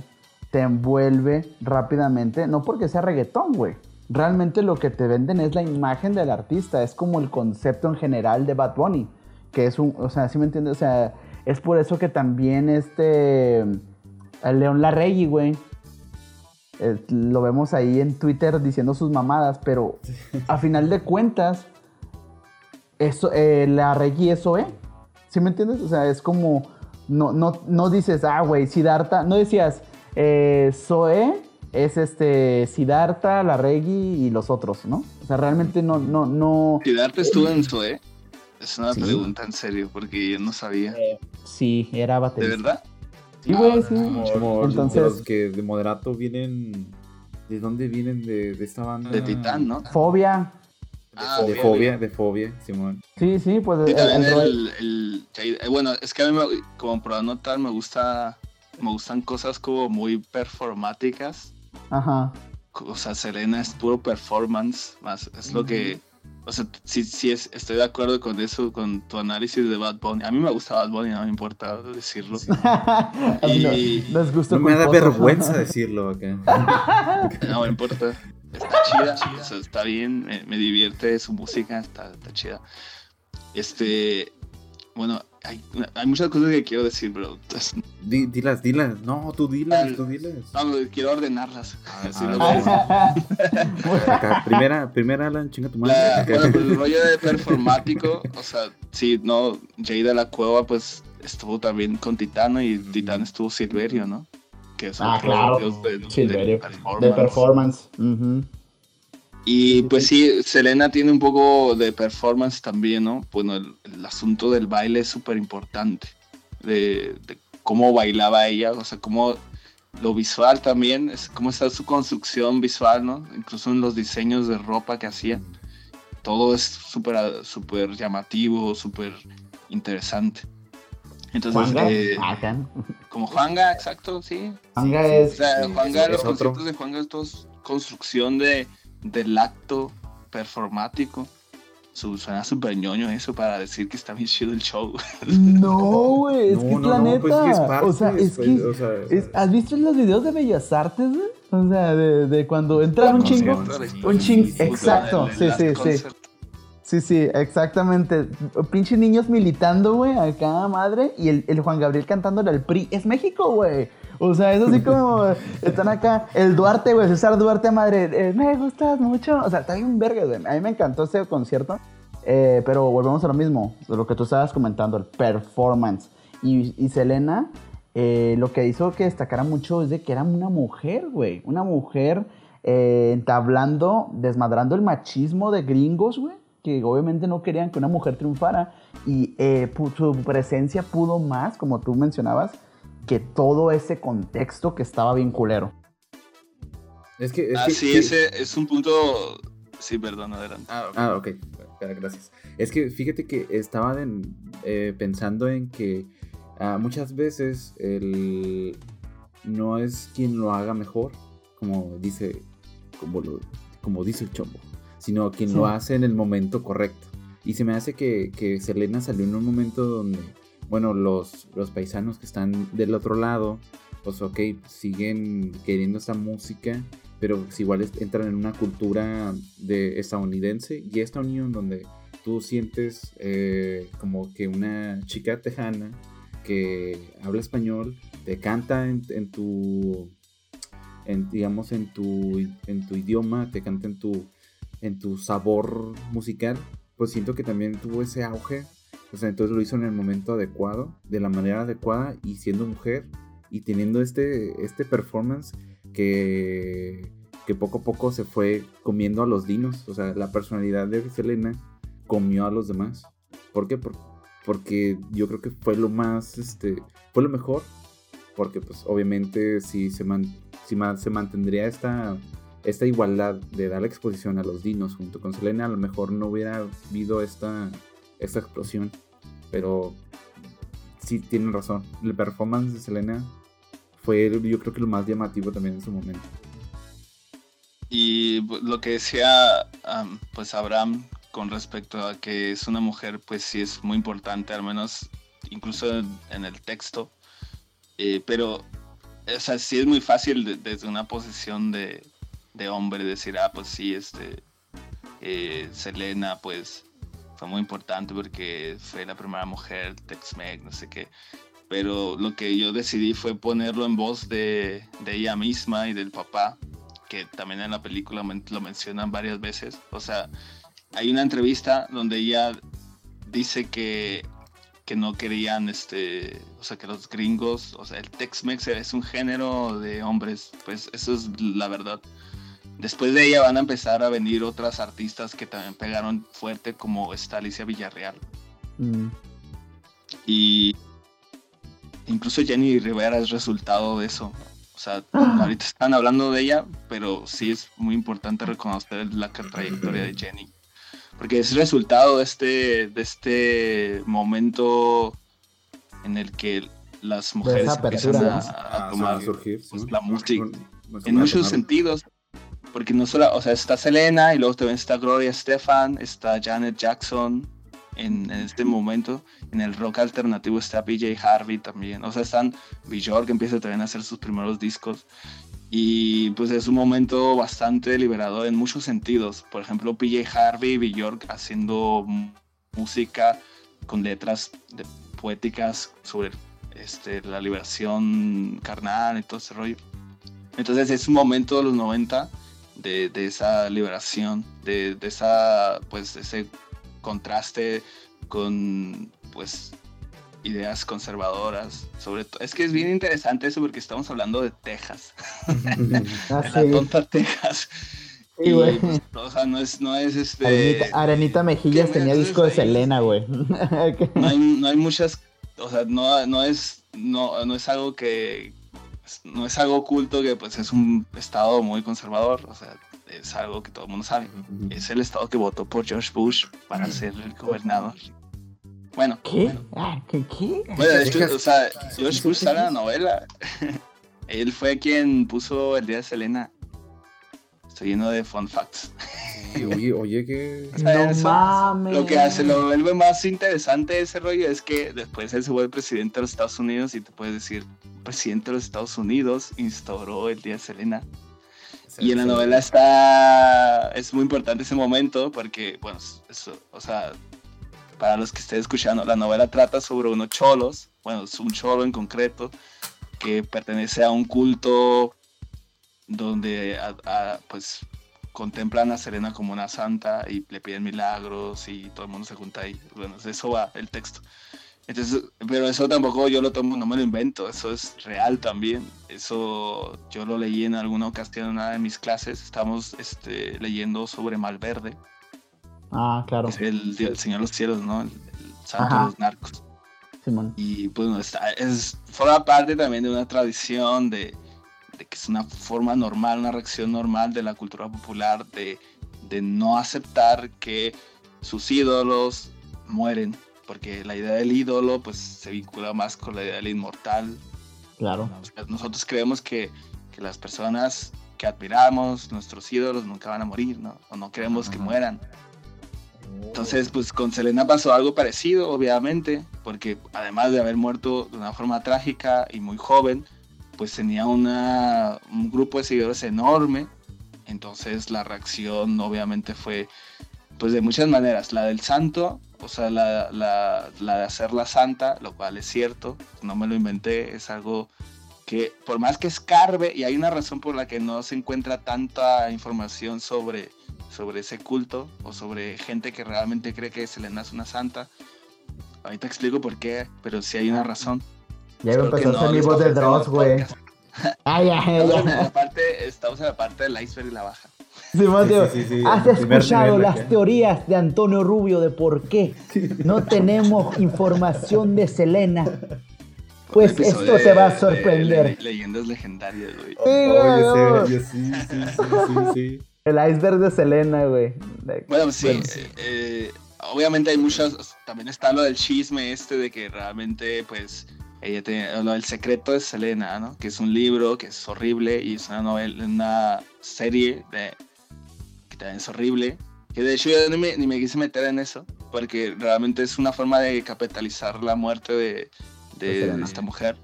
te envuelve rápidamente, no porque sea reggaetón, güey. Realmente lo que te venden es la imagen del artista, es como el concepto en general de Bad Bunny, que es un, o sea, ¿sí me entiendes? O sea, es por eso que también este, León Larregui, güey, eh, lo vemos ahí en Twitter diciendo sus mamadas, pero a final de cuentas, eso, eh, la Reggie eso, ¿eh? ¿Sí me entiendes? O sea, es como, no, no, no dices, ah, güey, Siddhartha, no decías, eh, Zoe es este, Siddhartha, la Reggie y los otros, ¿no? O sea, realmente no, no, no, Siddhartha estuvo en Zoe. Es una Sí. pregunta en serio, porque yo no sabía. sí, era ¿De baterista. verdad? Sí, güey, sí. Como, Entonces- los que de moderato vienen. ¿De dónde vienen de, de esta banda? De Titán, ¿no? Fobia. Ah, de fobia, de fobia, Simón. Sí, sí, pues Sí, el- también el el, el- eh, bueno, es que a mí, me- como por anotar, me gusta, me gustan cosas como muy performáticas. Ajá. O sea, Selena es puro performance, más es lo que, o sea, sí, sí es, estoy de acuerdo con eso, con tu análisis de Bad Bunny. A mí me gusta Bad Bunny, no me importa decirlo. Y- no, no es gusto No me da vergüenza decirlo acá. No me importa. Está chida, o sea, está bien, me, me divierte su música, está, está chida. Este, bueno, hay, hay muchas cosas que quiero decir, pero Di- dilas, dilas. No, tú dilas, tú dilas. no, quiero ordenarlas. Así Ah, lo ah. Acá, primera, primera, Alan, chinga tu madre. La- Acá. bueno, pues el rollo de performático, o sea, sí, no, Jay de la Cueva, pues estuvo también con Titano y Titán estuvo Silverio, ¿no? Que es Ah, otro claro. dios de, de Silverio. performance. De performance. Ujú. Y pues sí, Selena tiene un poco de performance también, ¿no? Bueno, el, el asunto del baile es súper importante. de, de cómo bailaba ella, o sea, cómo lo visual también, es cómo está su construcción visual, ¿no? Incluso en los diseños de ropa que hacía. Todo es súper super llamativo, súper interesante. Entonces, Juanga, eh, como Juanga, exacto, sí. Juanga O es. sea, Juanga, es los otro. conceptos de Juanga es todo construcción de, del acto performático. Su, suena súper ñoño eso para decir que está bien chido el show. No, güey, es No, que no, es la no, neta. pues es que es parte, o sea, es pues, que. o sea, es- ¿Has visto los videos de Bellas Artes, güey? O sea, de, de cuando entran un ¿Cómo se chingo. Un ching, Sí, sí, exacto, El sí, sí, sí. Concert. Sí, sí, exactamente. Pinches niños militando, güey, acá, madre. Y el, el Juan Gabriel cantándole al PRI. Es México, güey. O sea, es así como. están acá. El Duarte, güey, César Duarte, madre. eh, me gustas mucho. O sea, está bien verga, güey. A mí me encantó ese concierto. Eh, pero volvemos a lo mismo. De lo que tú estabas comentando, el performance. Y, Selena, eh, lo que hizo que destacara mucho es de que era una mujer, güey. Una mujer eh, entablando, desmadrando el machismo de gringos, güey. Que obviamente no querían que una mujer triunfara. Y su presencia pudo más, como tú mencionabas, que todo ese contexto que estaba bien culero. Es que. Es Ah, que- sí, ese es un punto. Sí, perdón, adelante. Ah, ah, ok. Espera, Gracias. Es que fíjate que estaba en- eh, pensando en que ah, muchas veces el no es quien lo haga mejor, como dice, como lo, como dice el chombo, sino quien Sí. lo hace en el momento correcto. Y se me hace que, que Selena salió en un momento donde, bueno, los, los paisanos que están del otro lado, pues ok, siguen queriendo esta música, pero pues igual entran en una cultura de estadounidense y esta unión donde tú sientes eh, como que una chica tejana que habla español te canta en, tu digamos en tu en tu idioma te canta en tu en tu sabor musical pues siento que también tuvo ese auge o sea entonces lo hizo en el momento adecuado de la manera adecuada y siendo mujer y teniendo este este performance que, que poco a poco se fue comiendo a los dinos. O sea, la personalidad de Selena comió a los demás. ¿Por qué? Por- porque yo creo que fue lo más, este, fue lo mejor. Porque pues obviamente si se, man- si ma- se mantendría esta, esta igualdad de dar la exposición a los dinos junto con Selena, a lo mejor no hubiera habido esta, esta explosión. Pero sí tienen razón. El performance de Selena fue yo creo que lo más llamativo también en su momento. Y pues, lo que decía pues Abraham con respecto a que es una mujer, pues sí es muy importante, al menos incluso en, el texto. Eh, pero, o sea, sí es muy fácil de- desde una posición de, de hombre decir, ah, pues sí, este, eh, Selena, pues fue muy importante porque fue la primera mujer Tex-Mex, no sé qué. Pero lo que yo decidí fue ponerlo en voz de, ella misma y del papá, que también en la película lo mencionan varias veces. O sea, hay una entrevista donde ella dice que, que no querían, este, o sea, que los gringos, o sea, el Tex-Mex es un género de hombres, pues eso es la verdad. Después de ella van a empezar a venir otras artistas que también pegaron fuerte, como esta Alicia Villarreal. Mm. Y incluso Jenny Rivera es resultado de eso. O sea, Ah. ahorita están hablando de ella, pero sí es muy importante reconocer la trayectoria de Jenny. Porque es resultado de este, de este momento en el que las mujeres empiezan a, Ah, a tomar surgir, pues, ¿sí? la música en muchos sentidos. Porque no solo, o sea, está Selena y luego también está Gloria Estefan, está Janet Jackson en, en este momento. En el rock alternativo está BJ Harvey también. O sea, están Bjork que empieza también a hacer sus primeros discos. Y pues es un momento bastante liberador en muchos sentidos. Por ejemplo, PJ Harvey y Bjork haciendo música con letras de- poéticas sobre este, la liberación carnal y todo ese rollo. Entonces es un momento de los 90 de, de esa liberación, de, de esa, pues, ese contraste con, pues, ideas conservadoras. Sobre todo, es que es bien interesante eso porque estamos hablando de Texas, Ah, de la tonta Texas. Sí, y, güey. pues, o sea, no es, no es este... Arenita, Arenita Mejillas tenía disco de Selena, güey. no hay, no hay muchas o sea, no, no es, no, no es algo que, no es algo oculto que pues es un estado muy conservador, o sea, es algo que todo el mundo sabe. Es el estado que votó por George Bush para ser el gobernador. Bueno. ¿Qué? Ah, ¿Qué? ¿Qué? Bueno, de hecho, o sea, George Bush sale en la novela. Él fue quien puso el día de Selena. Estoy lleno de fun facts. Oye, oye, que. No eso- mames. Lo que hace, lo vuelve más interesante ese rollo es que después él se vuelve presidente de los Estados Unidos y te puedes decir, presidente de los Estados Unidos instauró el Día de Selena. Y en la novela está, es muy importante ese momento porque, bueno, eso, o sea, para los que estén escuchando, la novela trata sobre unos cholos, bueno, es un cholo en concreto, que pertenece a un culto donde, a- a, pues, contemplan a Selena como una santa y le piden milagros y todo el mundo se junta ahí. Bueno, eso va el texto. Entonces, pero eso tampoco yo lo tomo, no me lo invento, eso es real también. Eso yo lo leí en alguna ocasión en una de mis clases. Estamos este, leyendo sobre Malverde, Ah, claro. es el, el Señor de los Cielos, ¿no? El, el santo de los narcos. Simón. Y pues bueno, está, es, forma parte también de una tradición de, de que es una forma normal, una reacción normal de la cultura popular de, de no aceptar que sus ídolos mueren, porque la idea del ídolo pues se vincula más con la idea del inmortal. Claro. Nosotros creemos que, que las personas que admiramos, nuestros ídolos, nunca van a morir, ¿no? O no queremos que Ajá. mueran. Entonces, pues con Selena pasó algo parecido, obviamente, porque además de haber muerto de una forma trágica y muy joven, pues tenía una, un grupo de seguidores enorme. Entonces la reacción obviamente fue, pues de muchas maneras. La del santo, o sea, la, la, la de hacerla santa, lo cual es cierto, no me lo inventé, es algo que por más que escarbe, y hay una razón por la que no se encuentra tanta información sobre, sobre ese culto o sobre gente que realmente cree que Selena es una santa. Ahorita explico por qué, pero sí hay una razón. Ya que empezar a no hacer mi voz de Dross, güey. Ay, ay, ay. Estamos en la parte, estamos en la parte del iceberg y la baja. Simón, Sí, tío, sí, sí, sí, ¿Has escuchado las teorías de Antonio Rubio de por qué no tenemos información de Selena? Pues esto te va a de- de sorprender. le- leyendas legendarias, güey. Sí, Oye, güey, sí, sí, sí, sí, sí, sí. El iceberg de Selena, güey. De- Bueno, sí, Bueno, eh, eh, obviamente hay muchas, también está lo del chisme este de que realmente, pues, ella tiene, lo del secreto de Selena, ¿no? Que es un libro que es horrible y es una novela, una serie de, que también es horrible. Que de hecho yo ni me, ni me quise meter en eso, porque realmente es una forma de capitalizar la muerte de, de- De esta mujer.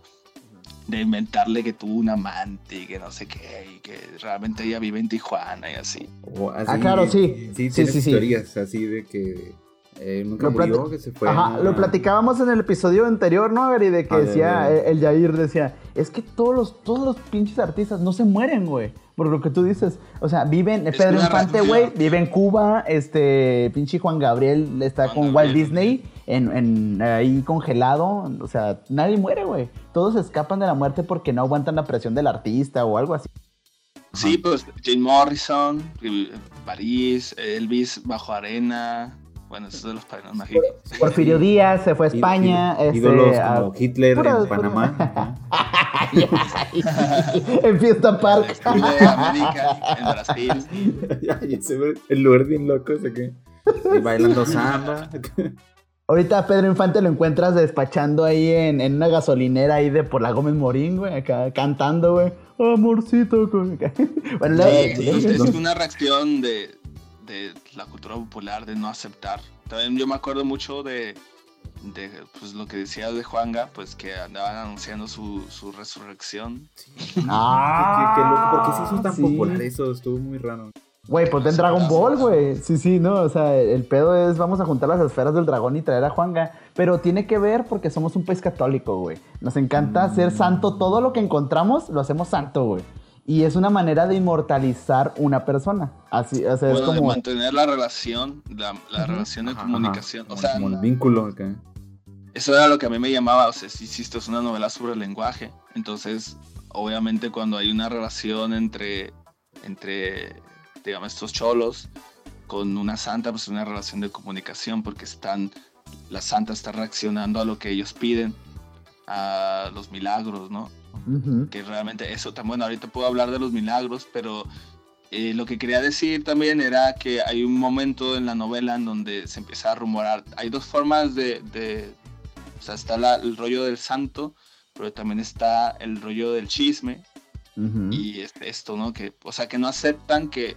De inventarle que tuvo un amante y que no sé qué, y que realmente ella vive en Tijuana y así. O así, Ah, claro, sí. Sí, Sí, sí, sí. teorías así de que eh, nunca Lo murió, que se fue. Ajá, a- lo platicábamos en el episodio anterior, ¿no, Gary? De que Ah, de- decía, de- el Jair decía, es que todos los, todos los pinches artistas no se mueren, güey. Por lo que tú dices. O sea, viven, Es Pedro Infante, güey, vive en Cuba, este, pinche Juan Gabriel está Juan con Walt. Disney, en, en, ahí congelado. O sea, nadie muere, güey. Todos escapan de la muerte porque no aguantan la presión del artista o algo así. Sí, pues Jane Morrison, París, Elvis bajo arena. Bueno, esos de los padrinos mágicos. Porfirio Díaz se fue a España. í- este, ídolos a- como Hitler pura- en Panamá. en Fiesta Park. De América, en Brasil. El lugar bien loco, ¿o qué? Y bailando samba. Ahorita a Pedro Infante lo encuentras despachando ahí en, en una gasolinera ahí de por la Gómez Morín, güey, acá cantando, güey. Amorcito. güey. Bueno, la- Sí, sí, es, sí. es una reacción de, de la cultura popular de no aceptar. También yo me acuerdo mucho de, de pues, lo que decía de Juanga, pues que andaban anunciando su, su resurrección. Ah, qué, qué loco. ¿Por qué se hizo tan sí. popular eso? Estuvo muy raro. Güey, pues en Dragon Ball, güey. Sí, sí, no, o sea, el pedo es vamos a juntar las esferas del dragón y traer a Juanga. Pero tiene que ver porque somos un país católico, güey. Nos encanta ser santo. Todo lo que encontramos lo hacemos santo, güey. Y es una manera de inmortalizar una persona. Así, o sea, es de como... mantener la relación, la, relación de Ajá, comunicación. ajá. O sea, como el vínculo. Eso era lo que a mí me llamaba, o sea, si es una novela sobre el lenguaje. Entonces, obviamente cuando hay una relación entre, entre digamos, estos cholos con una santa, pues es una relación de comunicación porque están la santa está reaccionando a lo que ellos piden, a los milagros, ¿no? Que realmente eso también, bueno, ahorita puedo hablar de los milagros, pero eh, lo que quería decir también era que hay un momento en la novela en donde se empieza a rumorar, hay dos formas de, de- o sea, está la- el rollo del santo, pero también está el rollo del chisme, y es- esto, ¿no? Que, o sea, que no aceptan que,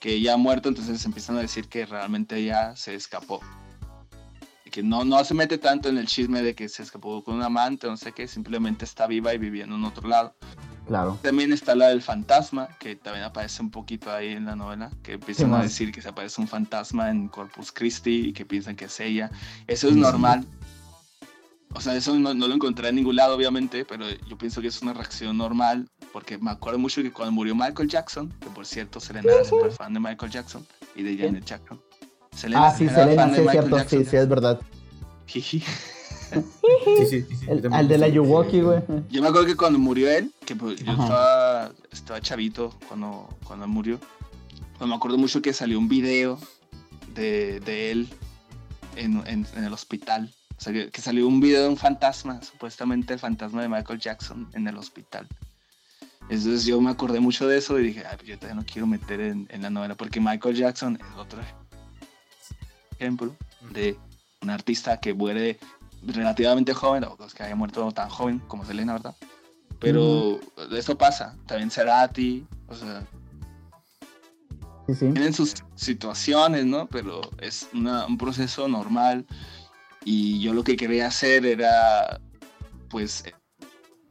que ya ha muerto, entonces empiezan a decir que realmente ya se escapó. Que no, no se mete tanto en el chisme de que se escapó con un amante, no sé qué, simplemente está viva y viviendo en otro lado. Claro. También está la del fantasma, que también aparece un poquito ahí en la novela, que empiezan a decir que se aparece un fantasma en Corpus Christi y que piensan que es ella. Eso es normal. O sea, eso no, no lo encontré en ningún lado, obviamente, pero yo pienso que es una reacción normal, porque me acuerdo mucho que cuando murió Michael Jackson, que por cierto, Selena era súper fan de Michael Jackson y de Janet Jackson. Selena Ah, sí, Selena, sí, es cierto, sí, Jackson. sí, es verdad. Jiji. Sí, sí, sí, El, al de la Yuwoki, güey. Yo me acuerdo que cuando murió él, que pues, yo estaba, estaba chavito cuando, cuando él murió, pues me acuerdo mucho que salió un video de, de él en, en- en el hospital. O sea, que, que salió un video de un fantasma, supuestamente el fantasma de Michael Jackson en el hospital. Entonces yo me acordé mucho de eso y dije, Ay, pues yo todavía no quiero meter en, en la novela, porque Michael Jackson es otro ejemplo de un artista que muere relativamente joven, o que haya muerto tan joven como Selena, ¿verdad? Pero eso pasa, también Cerati, o sea, Sí, sí. tienen sus situaciones, ¿no? Pero es una- un proceso normal y yo lo que quería hacer era, pues,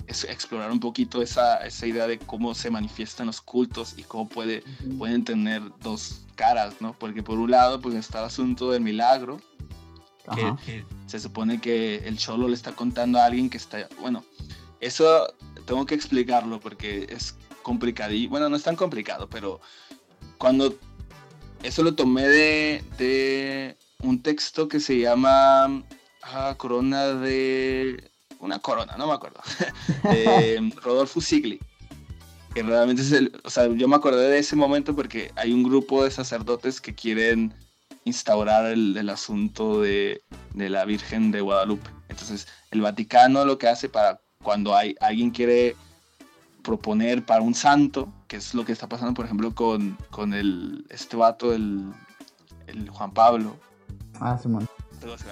es explorar un poquito esa, esa idea de cómo se manifiestan los cultos y cómo puede, pueden tener dos caras, ¿no? Porque por un lado, pues está el asunto del milagro, que, se supone que el cholo le está contando a alguien que está, bueno, eso tengo que explicarlo porque es complicado y bueno, no es tan complicado, pero cuando eso lo tomé de, de un texto que se llama ah, Corona de una corona, no me acuerdo, de Rodolfo Sigli. Que realmente es el, o sea, yo me acordé de ese momento porque hay un grupo de sacerdotes que quieren instaurar el, asunto de, la Virgen de Guadalupe. Entonces, el Vaticano lo que hace para cuando hay alguien quiere proponer para un santo, que es lo que está pasando, por ejemplo, con, el, este vato, el Juan Pablo. Ah, Simón.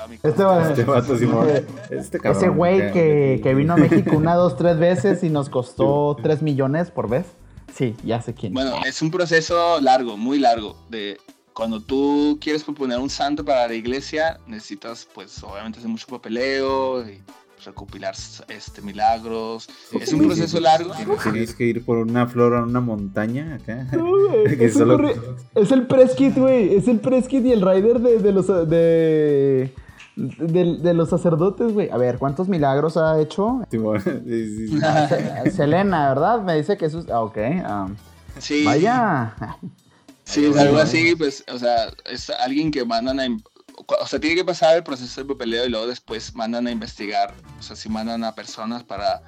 Mi- Este va- Este vato, Simón. Este cabrón. Ese güey que, que vino a México una, dos, tres veces y nos costó tres millones por vez. Sí, ya sé quién. Bueno, es un proceso largo, muy largo. De cuando tú quieres proponer un santo para la iglesia, necesitas, pues, obviamente hacer mucho papeleo y recopilar este milagros. es un proceso largo. Tienes que ir por una flor a una montaña acá. No, güey, que es, solo- un re- es el press kit, güey. Es el press kit y el rider de, de los de, de, de los sacerdotes, güey. A ver, ¿cuántos milagros ha hecho? Sí, sí, sí. Se- Selena, ¿verdad? Me dice que eso es. Ah, ok. ah, Sí, vaya. Sí, es algo así, pues, o sea, es alguien que mandan a... O sea, tiene que pasar el proceso de papeleo y luego después mandan a investigar. O sea, si mandan a personas para,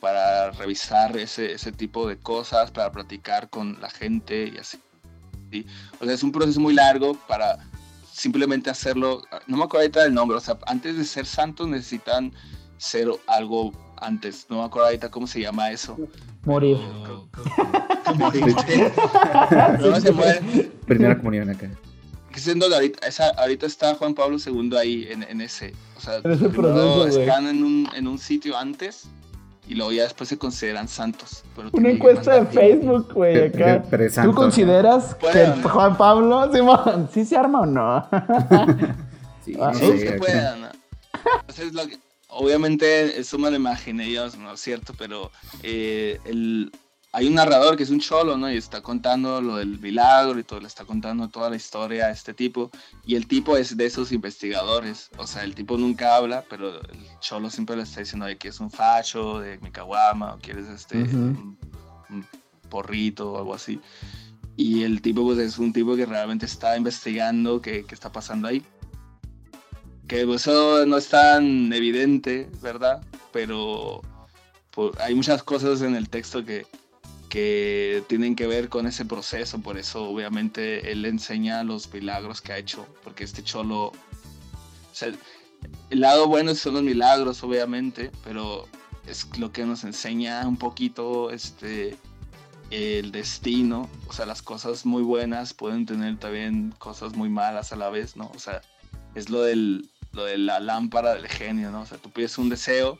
para revisar ese, ese tipo de cosas, para platicar con la gente y así. ¿sí? O sea, es un proceso muy largo para simplemente hacerlo. No me acuerdo ahorita del nombre, o sea, antes de ser santos necesitan ser algo antes. No me acuerdo ahorita cómo se llama eso. Morir. No se. Primera comunión acá. Es donde ahorita, esa- ahorita está Juan Pablo II ahí en, en ese. O sea, En ese proceso, están en un, en un sitio antes y luego ya después se consideran santos. pero Una encuesta en pasar- Facebook, güey, acá. ¿Tú consideras que ¿no? Juan Pablo, Simón, sí se arma o no? Sí, Ah, lo que- obviamente, eso me lo imaginé yo, no es cierto, pero eh, el, hay un narrador que es un cholo, ¿no? Y está contando lo del milagro y todo, le está contando toda la historia a este tipo. Y el tipo es de esos investigadores. O sea, el tipo nunca habla, pero el cholo siempre le está diciendo de que es un facho, de mi caguama, o quieres este, un, un porrito o algo así. Y el tipo, pues, es un tipo que realmente está investigando qué, qué está pasando ahí. Que pues, eso no es tan evidente, ¿verdad? Pero por- hay muchas cosas en el texto que, que tienen que ver con ese proceso. Por eso, obviamente, él enseña los milagros que ha hecho. Porque este cholo. o sea, el lado bueno son los milagros, obviamente, pero es lo que nos enseña un poquito este el destino, o sea, las cosas muy buenas pueden tener también cosas muy malas a la vez, ¿no? O sea, es lo del lo de la lámpara del genio, ¿no? O sea, tú pides un deseo,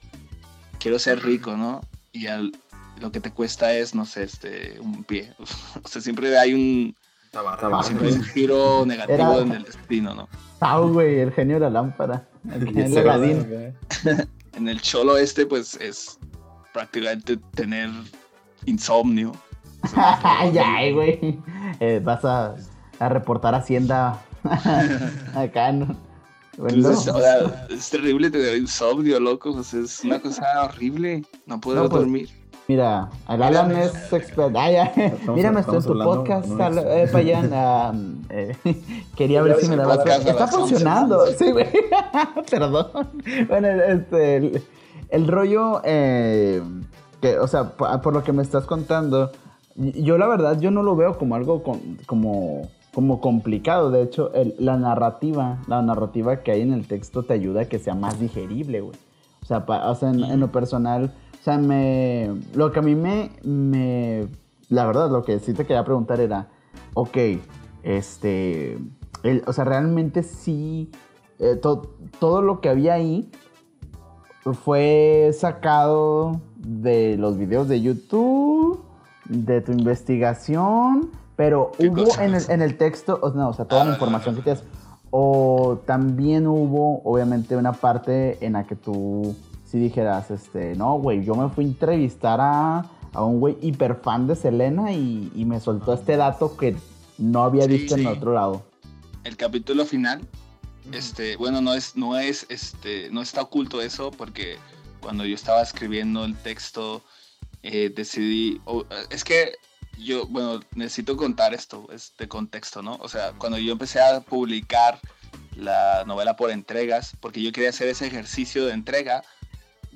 quiero ser rico, ¿no? Y al, lo que te cuesta es, no sé, este, un pie. o sea, siempre hay un, siempre hay un giro negativo en el destino, ¿no? Ah, güey, el genio de la lámpara. El genio de Aladín. en el cholo este, pues es prácticamente tener insomnio. ya, güey. Eh, vas a, a, reportar Hacienda acá, ¿no? Bueno, o sea, es terrible tener insomnio, loco. O sea, es una cosa horrible. No puedo no, pues, dormir. Mira, el Alan es experto. Ah, ya. Mírame, estoy en tu podcast, eh, Payan. eh, quería ver si me daba. Está funcionando. Sí, güey. Perdón. Bueno, este. El, el rollo. Eh, que, o sea, por, por, lo que me estás contando, yo la verdad, yo no lo veo como algo con, como como complicado. De hecho, el, la narrativa, la narrativa que hay en el texto te ayuda a que sea más digerible, güey. O sea, pa, o sea en, en, lo personal, sea, me, lo que a mí me, me, la verdad, lo que sí te quería preguntar era, ok, este, el, o sea, realmente sí, eh, to, todo lo que había ahí fue sacado de los videos de YouTube, de tu investigación, pero hubo en el, en el, texto, o, no, o sea, toda ah, la información no, no, no. que tienes. O también hubo, obviamente, una parte en la que tú sí dijeras, este, no, güey, yo me fui a entrevistar a, a un güey hiper fan de Selena y, y, me soltó este dato que no había sí, visto sí. en otro lado. El capítulo final, este, bueno, no es, no es, este, no está oculto eso porque cuando yo estaba escribiendo el texto eh, decidí, oh, es que yo, bueno, necesito contar esto, este contexto, ¿no? O sea, cuando yo empecé a publicar la novela por entregas, porque yo quería hacer ese ejercicio de entrega,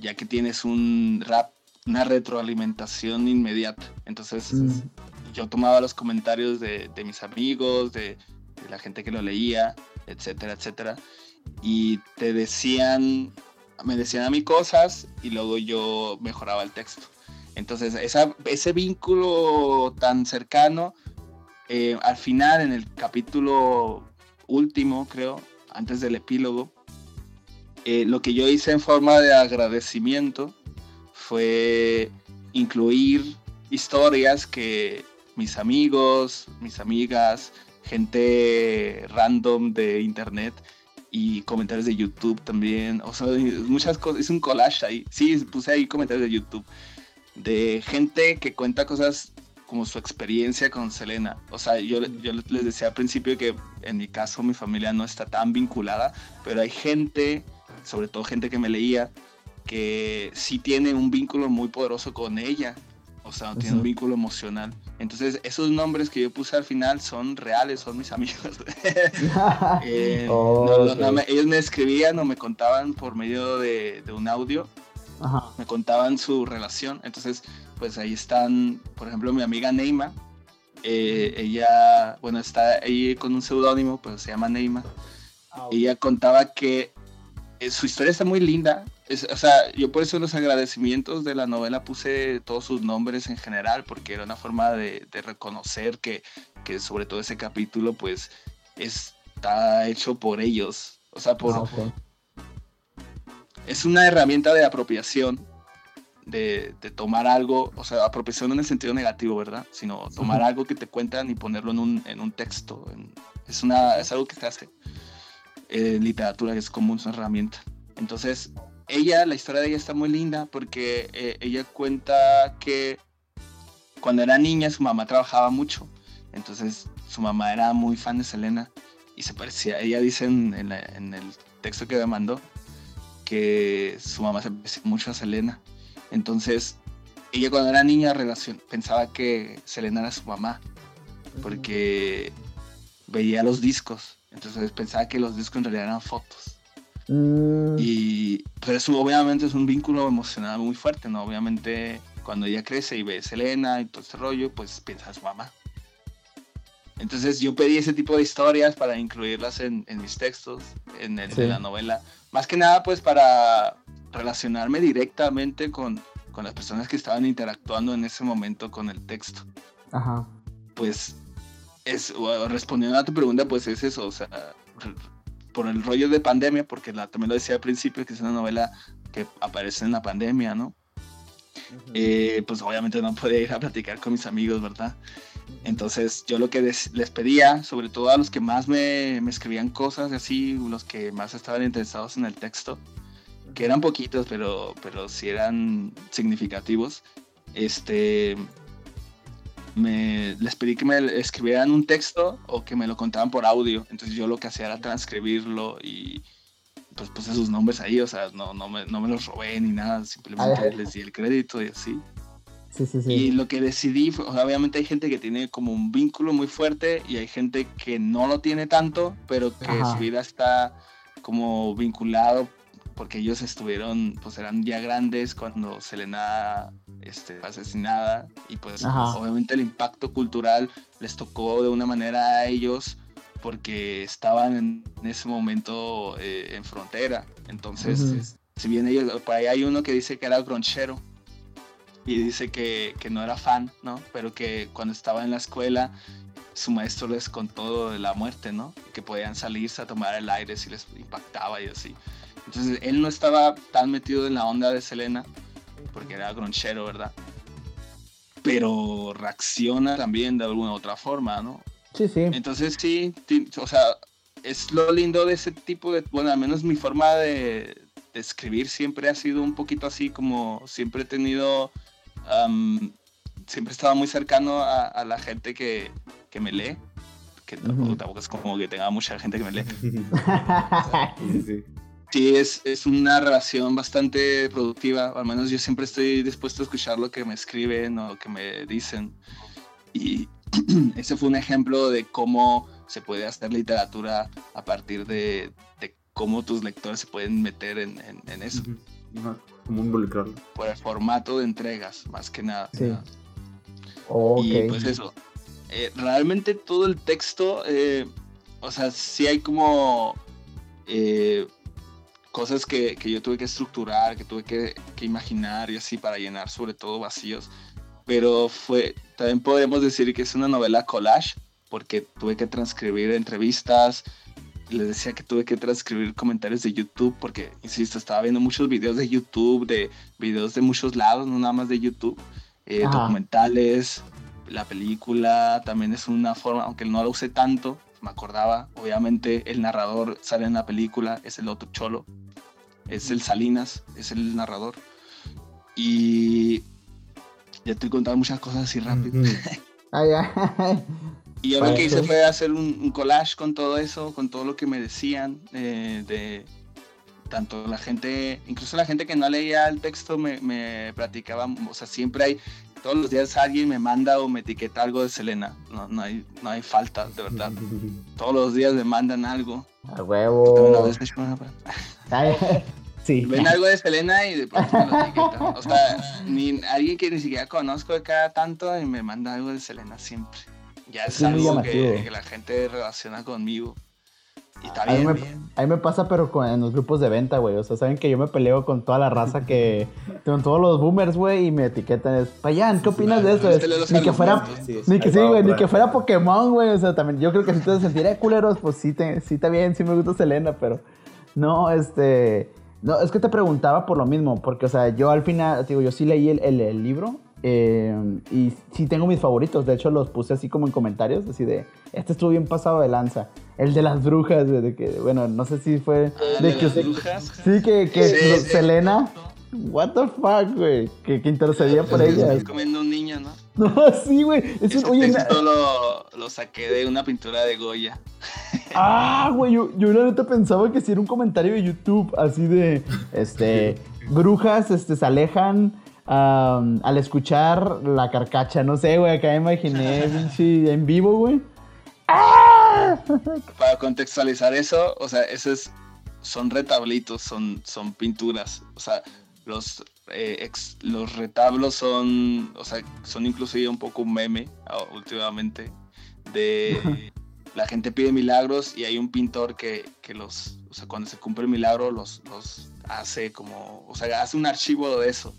ya que tienes un rap, una retroalimentación inmediata. Entonces, mm. yo tomaba los comentarios de, de mis amigos, de, de, la gente que lo leía, etcétera, etcétera, y te decían, me decían a mí cosas y luego yo mejoraba el texto. Entonces, esa, ese vínculo tan cercano, eh, al final, en el capítulo último, creo, antes del epílogo, eh, lo que yo hice en forma de agradecimiento fue incluir historias que mis amigos, mis amigas, gente random de internet y comentarios de YouTube también, o sea, muchas cosas, es un collage ahí, sí, puse ahí comentarios de YouTube de gente que cuenta cosas como su experiencia con Selena. O sea, yo, yo, les decía al principio que en mi caso mi familia no está tan vinculada, pero hay gente, sobre todo gente que me leía, que sí tiene un vínculo muy poderoso con ella. O sea, tiene un vínculo emocional. Entonces, esos nombres que yo puse al final son reales, son mis amigos. eh, oh, no, okay. no, me, ellos me escribían o me contaban por medio de, de un audio Ajá. me contaban su relación. Entonces, pues ahí están, por ejemplo, mi amiga Neima. Eh, ella, bueno, está ahí con un seudónimo, pues se llama Neima. Ah. Ella contaba que su historia está muy linda. Es, o sea, yo por eso en los agradecimientos de la novela puse todos sus nombres en general, porque era una forma de, de reconocer que, que, sobre todo ese capítulo, pues, está hecho por ellos. O sea, por, ah, okay es una herramienta de apropiación, de, de, tomar algo, o sea, apropiación en el sentido negativo, ¿verdad? Sino tomar uh -huh. algo que te cuentan y ponerlo en un, en un texto. En, es, una, es algo que se hace eh, literatura, es como una herramienta. Entonces, ella, la historia de ella está muy linda porque eh, ella cuenta que cuando era niña su mamá trabajaba mucho. Entonces, su mamá era muy fan de Selena y se parecía, ella dice en, el texto que me mandó, que su mamá se parecía mucho a Selena. Entonces, ella cuando era niña pensaba que Selena era su mamá, porque veía los discos. Entonces pensaba que los discos en realidad eran fotos. Mm. Y pues eso obviamente es un vínculo emocional muy fuerte, ¿no? Obviamente cuando ella crece y ve a Selena y todo ese rollo, pues piensa a su mamá. Entonces yo pedí ese tipo de historias para incluirlas en, en mis textos, en, el, Sí. en la novela. Más que nada pues para relacionarme directamente con, con las personas que estaban interactuando en ese momento con el texto. Ajá. Pues es, respondiendo a tu pregunta, pues es eso, o sea, por el rollo de pandemia, porque la, también lo decía al principio, que es una novela que aparece en la pandemia, ¿no? Eh, pues obviamente no podía ir a platicar con mis amigos, ¿verdad? Entonces yo lo que les pedía, sobre todo a los que más me, me escribían cosas así, los que más estaban interesados en el texto, que eran poquitos, pero, pero sí eran significativos, este, me, les pedí que me escribieran un texto o que me lo contaban por audio. Entonces yo lo que hacía era transcribirlo y pues puse sus nombres ahí, o sea, no, no, me, no me los robé ni nada, simplemente les di el crédito y así. Sí, sí, Y sí. lo que decidí, fue, o sea, obviamente hay gente que tiene como un vínculo muy fuerte y hay gente que no lo tiene tanto, pero que Ajá. su vida está como vinculado porque ellos estuvieron, pues eran ya grandes cuando Selena este, fue asesinada y pues Ajá. obviamente el impacto cultural les tocó de una manera a ellos porque estaban en, ese momento eh, en frontera. Entonces, si bien ellos, por ahí hay uno que dice que era gronchero y dice que, que no era fan, ¿no? Pero que cuando estaba en la escuela su maestro les contó de la muerte, ¿no? Que podían salirse a tomar el aire si les impactaba y así. Entonces él no estaba tan metido en la onda de Selena porque era gronchero, ¿verdad? Pero reacciona también de alguna otra forma, ¿no? Sí, sí. Entonces sí, o sea, es lo lindo de ese tipo de, bueno, al menos mi forma de, de escribir siempre ha sido un poquito así como siempre he tenido, am, siempre he estado muy cercano a, a la gente que, que me lee, que tampoco, tampoco es como que tenga mucha gente que me lee. Sí, sí. Sí, es, es una relación bastante productiva, al menos yo siempre estoy dispuesto a escuchar lo que me escriben o que me dicen. Y ese fue un ejemplo de cómo se puede hacer literatura a partir de, de cómo tus lectores se pueden meter en, en- en eso, Como involucrarlo. por el formato de entregas, más que nada. Sí. Ok. Y pues eso, eh, realmente todo el texto, eh, o sea, sí hay como eh, cosas que, que yo tuve que estructurar, que tuve que, que imaginar y así para llenar sobre todo vacíos, pero fue, también podemos decir que es una novela collage, porque tuve que transcribir entrevistas, les decía que tuve que transcribir comentarios de YouTube, porque, insisto, estaba viendo muchos videos de YouTube, de videos de muchos lados, no nada más de YouTube, eh, documentales, la película, también es una forma, aunque no la usé tanto, me acordaba, obviamente el narrador sale en la película, es el otro cholo, es el Salinas, es el narrador, y ya estoy contando muchas cosas así rápido. Ay, ay. Y yo lo que hice fue hacer un, un collage con todo eso, con todo lo que me decían, eh, de tanto la gente, incluso la gente que no leía el texto me, me platicaba, o sea, siempre hay, todos los días alguien me manda o me etiqueta algo de Selena, no, no, hay, no hay falta, de verdad, todos los días me mandan algo. A huevo. una vez me sí. Ven algo de Selena y de pronto me lo etiquetan. O sea, ni, alguien que ni siquiera conozco de cada tanto y me manda algo de Selena siempre. Ya es Sí, muy algo que, la gente relaciona conmigo. Y está A mí, bien, me, bien. a mí me pasa, pero con, en los grupos de venta, güey. O sea, saben que yo me peleo con toda la raza que. con todos los boomers, güey, y me etiquetan. Es, Payan, ¿qué opinas de esto? Ni que fuera. Sí, Ni que sí, güey, ni que fuera Pokémon, güey. O sea, también yo creo que si te sentiré culeros, pues sí, te, sí está bien, sí me gusta Selena, pero no, este. No, es que te preguntaba por lo mismo, porque, o sea, yo al final, digo, yo sí leí el, el- el libro eh, y sí tengo mis favoritos. De hecho, los puse así como en comentarios, así de, este estuvo bien pasado de lanza. El de las brujas, de que, bueno, no sé si fue Ah, de de que las usted- brujas. Sí, que, que Sí, sí. What the fuck, güey, que, que intercedía por Es que ellas. estoy comiendo un niño, ¿no? No, sí, güey. Es Ese un, oye, texto lo, lo saqué de una pintura de Goya. Ah, güey, yo, yo la neta pensaba que si era un comentario de YouTube, así de, este, brujas, este, se alejan al escuchar la carcacha, no sé, güey, acá me imaginé, pinche, en vivo, güey. ¡Ah! Para contextualizar eso, o sea, eso es, son retablitos, son, son pinturas. O sea, los, eh, ex- los retablos son, o sea, son inclusive un poco un meme últimamente de la gente pide milagros y hay un pintor que, que los, o sea, cuando se cumple el milagro los, los hace como, o sea, hace un archivo de eso.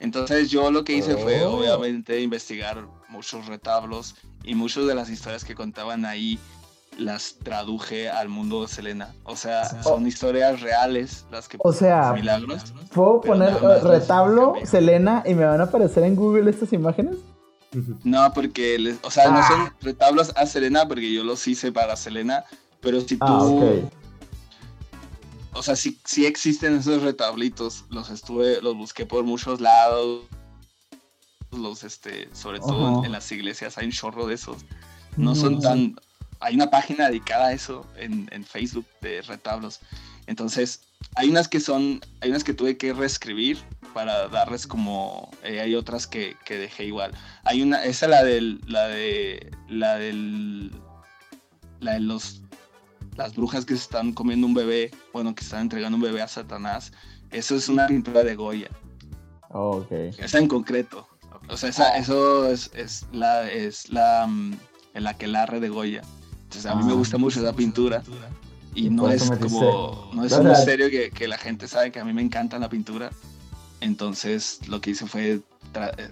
Entonces yo lo que hice fue Oh. obviamente investigar muchos retablos y muchas de las historias que contaban ahí las traduje al mundo de Selena. O sea, son historias reales las que O sea, milagros. ¿Puedo poner retablo, Selena, y me van a aparecer en Google estas imágenes? No, porque, les- o sea, no Ah. son retablos a Selena porque yo los hice para Selena, pero si tú, Ah, ok. o sea, sí, sí existen esos retablitos, los estuve, los busqué por muchos lados, los, este, sobre todo en, las iglesias hay un chorro de esos. No son No. tan, hay una página dedicada a eso en, en Facebook de retablos. Entonces, hay unas que son, hay unas que tuve que reescribir para darles como, eh, hay otras que, que dejé igual. Hay una, esa la del, la de, la del, la de los, las brujas que se están comiendo un bebé, bueno, que están entregando un bebé a Satanás. Eso es una pintura de Goya, Oh, ok. esa en concreto. O sea, esa- eso es, es la, es la, mm, el aquelarre de Goya. Entonces, a mí me Ah. gusta mucho esa pintura. Y no es como, no es un misterio que, que la gente sabe que a mí me encanta la pintura. Entonces lo que hice fue eh,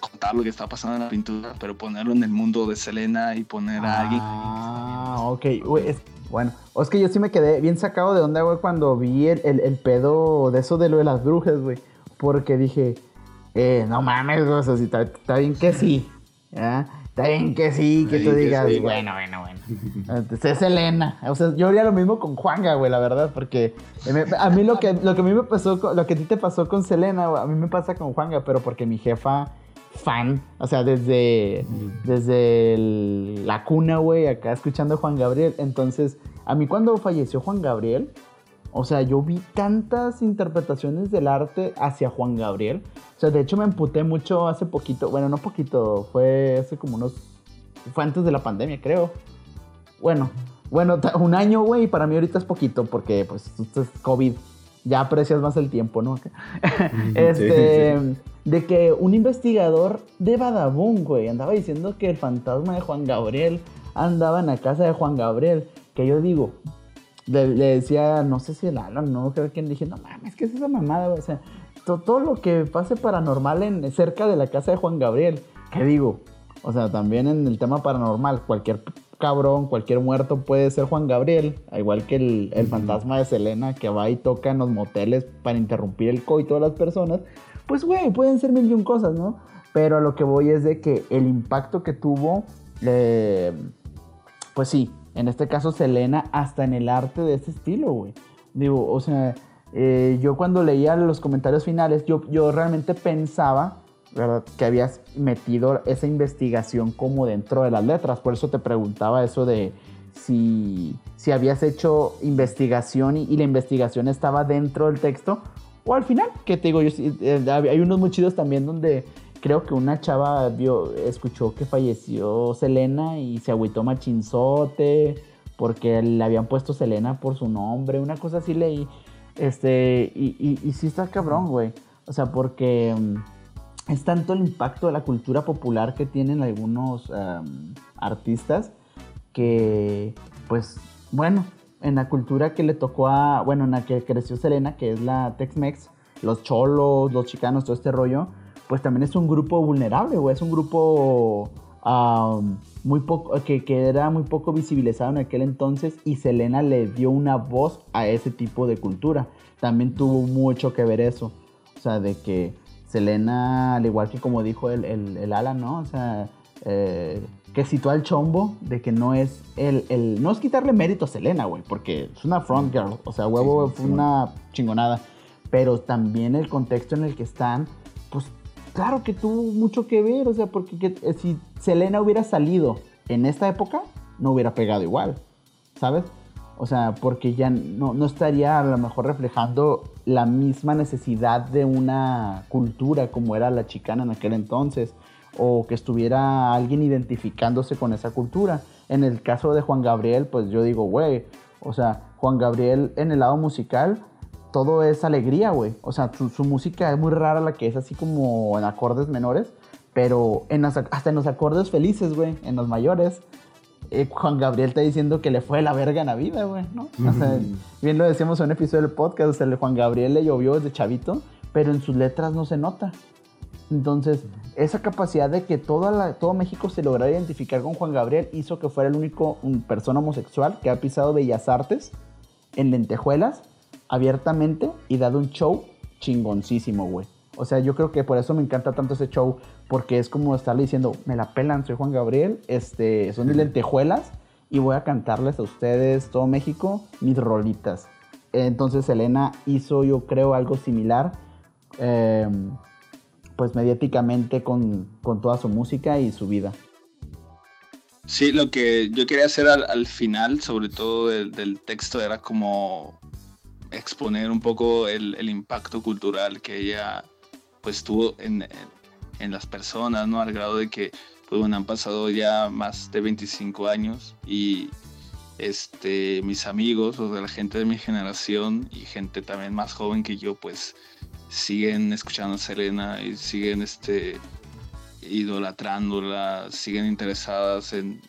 contar lo que está pasando en la pintura, pero ponerlo en el mundo de Selena y poner a alguien. Ah, ok. Güey, es- bueno, es que yo sí me quedé bien sacado de onda, güey, cuando vi el, el- el pedo de eso de lo de las brujas, güey. Porque dije, eh, no mames, güey, o sea, si está, está bien que sí. ¿ya? Está bien que sí, que tú que digas, sí. bueno, bueno, bueno. Entonces, es Elena. O sea, yo haría lo mismo con Juanga, güey, la verdad, porque a mí lo que, lo que a mí me pasó, lo que a ti te pasó con Selena, güey, a mí me pasa con Juanga, pero porque mi jefa, fan, o sea, desde, desde el- la cuna, güey, acá escuchando a Juan Gabriel. Entonces, a mí cuando falleció Juan Gabriel, o sea, yo vi tantas interpretaciones del arte hacia Juan Gabriel. O sea, de hecho me emputé mucho hace poquito, bueno, no poquito, fue hace como unos, fue antes de la pandemia, creo. Bueno, bueno, un año, güey, y para mí ahorita es poquito porque, pues, esto es COVID. Ya aprecias más el tiempo, ¿no? este, de que un investigador de Badabun, güey, andaba diciendo que el fantasma de Juan Gabriel andaba en la casa de Juan Gabriel. Que yo digo, le, le decía, no sé si el Alan, no creo quién, dije, no mames, ¿qué es esa mamada? O sea, to- todo lo que pase paranormal en, cerca de la casa de Juan Gabriel, ¿qué digo? O sea, también en el tema paranormal, cualquier cabrón, cualquier muerto puede ser Juan Gabriel, al igual que el, el fantasma de Selena que va y toca en los moteles para interrumpir el coito de las personas. Pues, güey, pueden ser mil y un cosas, ¿no? Pero a lo que voy es de que el impacto que tuvo, eh, pues sí, en este caso Selena, hasta en el arte de este estilo, güey. Digo, o sea, eh, yo cuando leía los comentarios finales, yo, yo realmente pensaba, ¿verdad? Que habías metido esa investigación como dentro de las letras. Por eso te preguntaba eso de si, si habías hecho investigación y, la investigación estaba dentro del texto o al final, que te digo, yo, eh, hay unos muy también donde creo que una chava vio, escuchó que falleció Selena y se agüitó machinzote porque le habían puesto Selena por su nombre, una cosa así leí. Este, y, y, sí está cabrón, güey. O sea, porque mm, es tanto el impacto de la cultura popular que tienen algunos artistas que, pues, bueno, en la cultura que le tocó a, bueno, en la que creció Selena, que es la Tex-Mex, los cholos, los chicanos, todo este rollo, pues también es un grupo vulnerable, güey, es un grupo um, muy poco, que, que, era muy poco visibilizado en aquel entonces y Selena le dio una voz a ese tipo de cultura. También tuvo mucho que ver eso, o sea, de que Selena, al igual que como dijo el, el, el Alan, ¿no? O sea, eh, que citó al chombo de que no es el, el, no es quitarle mérito a Selena, güey, porque es una front girl, o sea, huevo sí, sí, fue sí, una chingonada, pero también el contexto en el que están, pues claro que tuvo mucho que ver, o sea, porque que, eh, si Selena hubiera salido en esta época, no hubiera pegado igual, ¿sabes? O sea, porque ya no, no estaría a lo mejor reflejando la misma necesidad de una cultura como era la chicana en aquel entonces o que estuviera alguien identificándose con esa cultura. En el caso de Juan Gabriel, pues yo digo, güey, o sea, Juan Gabriel en el lado musical, todo es alegría, güey. O sea, su, su, música es muy rara, la que es así como en acordes menores, Pero en los, hasta en los acordes felices, güey, en los mayores, eh, Juan Gabriel está diciendo que le fue la verga en la vida, güey, ¿no? O sea, bien lo decíamos en un episodio del podcast, o sea, el Juan Gabriel le llovió desde chavito, pero en sus letras no se nota. Entonces, esa capacidad de que toda la, todo México se lograra identificar con Juan Gabriel hizo que fuera el único un, persona homosexual que ha pisado Bellas Artes en lentejuelas abiertamente y dado un show chingoncísimo, güey. O sea, yo creo que por eso me encanta tanto ese show, porque es como estarle diciendo, me la pelan, soy Juan Gabriel, este, son mis lentejuelas y voy a cantarles a ustedes, todo México, mis rolitas. Entonces Elena hizo, yo creo, algo similar, eh, pues mediáticamente con, con, toda su música y su vida. Sí, lo que yo quería hacer al, al final, sobre todo del, del, texto, era como exponer un poco el, el impacto cultural que ella pues tuvo en, en, las personas, ¿no? Al grado de que, pues bueno, han pasado ya más de 25 años y este, mis amigos, o de la gente de mi generación y gente también más joven que yo, pues siguen escuchando a Selena y siguen este, idolatrándola, siguen interesadas en,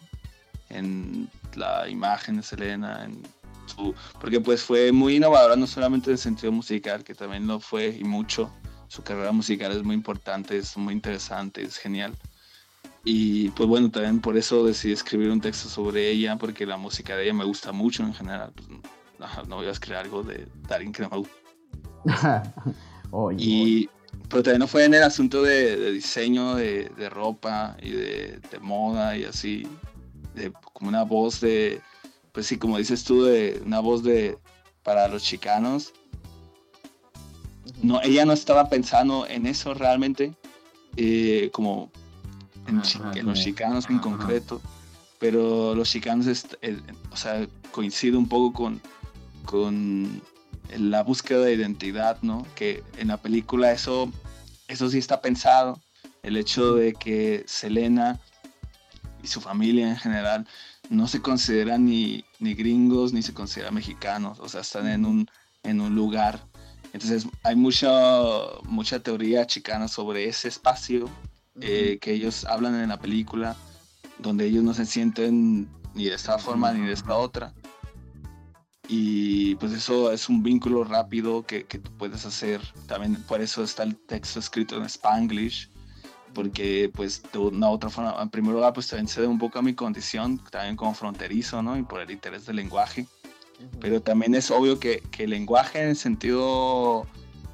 en la imagen de Selena, en su, porque pues fue muy innovadora no solamente en el sentido musical, que también lo fue y mucho, su carrera musical es muy importante, es muy interesante, es genial. Y pues bueno, también por eso decidí escribir un texto sobre ella, porque la música de ella me gusta mucho en general. Pues, no, voy a escribir algo de, alguien que no me gusta. y, pero también no fue en el asunto de, diseño de, de, ropa y de, moda y así, de, como una voz de, pues sí, como dices tú, de una voz de para los chicanos. No, ella no estaba pensando en eso realmente, eh, como en, los chicanos en concreto, pero los chicanos, eh, o sea, coincide un poco con, con la búsqueda de identidad, ¿no? Que en la película eso, eso sí está pensado, el hecho de que Selena y su familia en general no se consideran ni, ni gringos ni se consideran mexicanos, o sea, están en un, en un lugar entonces hay mucha, mucha teoría chicana sobre ese espacio eh, que ellos hablan en la película, donde ellos no se sienten ni de esta forma ni de esta otra. Y pues eso es un vínculo rápido que, que tú puedes hacer. También por eso está el texto escrito en Spanglish, porque pues de una u otra forma, en primer lugar, pues también se debe un poco a mi condición, también como fronterizo, ¿no? Y por el interés del lenguaje. Pero también es obvio que, que, el lenguaje en el sentido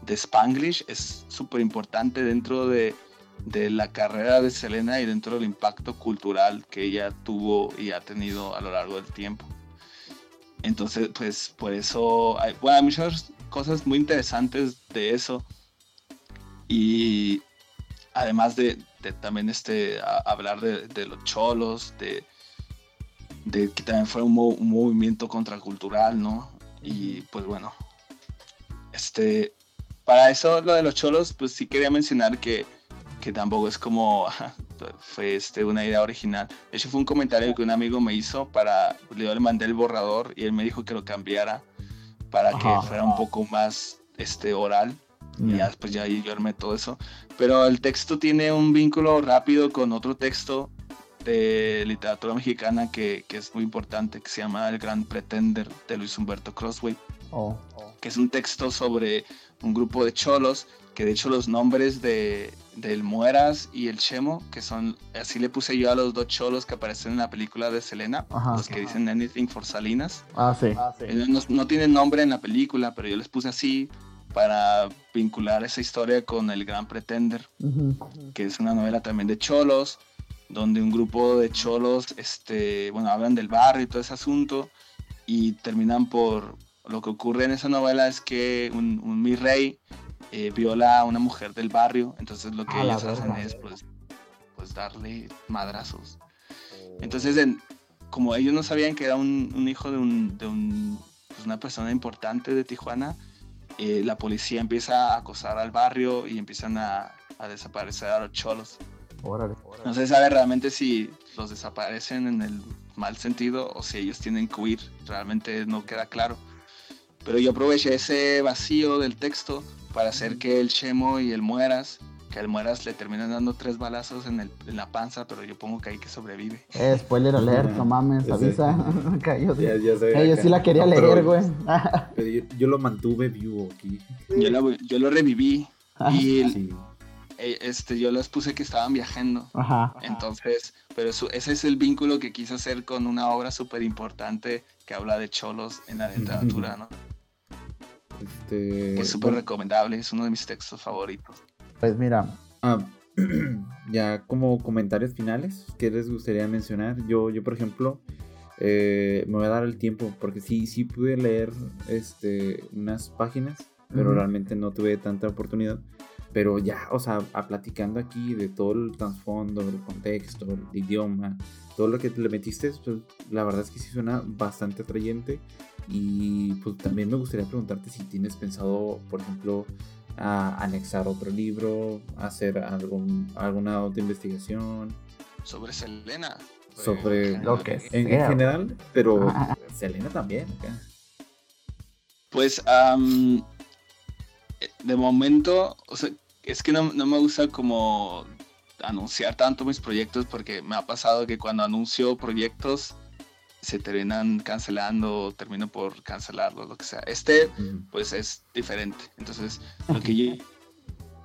de Spanglish es súper importante dentro de, de, la carrera de Selena y dentro del impacto cultural que ella tuvo y ha tenido a lo largo del tiempo. Entonces, pues por eso hay, bueno, hay muchas cosas muy interesantes de eso. Y además de, de también este, hablar de, de los cholos, de, de que también fue un, movimiento contracultural, ¿no? Y pues bueno, este, para eso lo de los cholos, pues sí quería mencionar que, que tampoco es como, fue este, una idea original. De hecho fue un comentario que un amigo me hizo para, yo le mandé el borrador y él me dijo que lo cambiara para que fuera un poco más este, oral. Y ya después ya yo armé todo eso. Pero el texto tiene un vínculo rápido con otro texto de literatura mexicana que, que, es muy importante, que se llama El Gran Pretender de Luis Humberto Crossway, oh. que es un texto sobre un grupo de cholos, que de hecho los nombres de, del Mueras y el Chemo, que son, así le puse yo a los dos cholos que aparecen en la película de Selena, los que dicen Anything for Salinas. Ah, sí. No, no tienen nombre en la película, pero yo les puse así para vincular esa historia con El Gran Pretender, que es una novela también de cholos donde un grupo de cholos, este, bueno, hablan del barrio y todo ese asunto y terminan por, lo que ocurre en esa novela es que un, un mi rey eh, viola a una mujer del barrio, entonces lo que ellos hacen es pues, pues darle madrazos. Oh. Entonces, como ellos no sabían que era un, un hijo de, un, de un, pues una persona importante de Tijuana, eh, la policía empieza a acosar al barrio y empiezan a, a desaparecer a los cholos. No se sabe realmente si los desaparecen en el mal sentido o si ellos tienen que huir. Realmente no queda claro. Pero yo aproveché ese vacío del texto para hacer que el Chemo y el Mueras que al mueras le terminan dando tres balazos en, el, en la panza, pero yo pongo que ahí que sobrevive. Eh, spoiler alert, no mames, Ya avisa. Acá, yo, Ya, ya sé, Eh, yo acá. sí la quería No, leer, güey. pero yo, yo lo mantuve vivo aquí. Yo lo, yo lo reviví y el- Sí. eh, este, yo les puse que estaban viajando. Ajá. Entonces, pero ese es el vínculo que quise hacer con una obra súper importante que habla de cholos en la literatura, ¿no? Este, Que es súper bueno, recomendable, es uno de mis textos favoritos. Pues mira, ah, ya como comentarios finales, ¿qué les gustaría mencionar? Yo, yo por ejemplo, eh, me voy a dar el tiempo porque sí, sí pude leer este, unas páginas, pero Ujú. realmente no tuve tanta oportunidad. Pero ya, o sea, a platicando aquí de todo el trasfondo, el contexto, el idioma, todo lo que le metiste, pues la verdad es que sí suena bastante atrayente. Y pues también me gustaría preguntarte si tienes pensado, por ejemplo, a anexar otro libro, hacer algún, alguna otra investigación Sobre Selena. sobre Lo que en, en general, pero Ah. Selena también. acá. Pues, eh, de momento, o sea, es que no, no me gusta como anunciar tanto mis proyectos porque me ha pasado que cuando anuncio proyectos se terminan cancelando termino por cancelarlos, lo que sea. Este, pues es diferente. Entonces, lo que yo,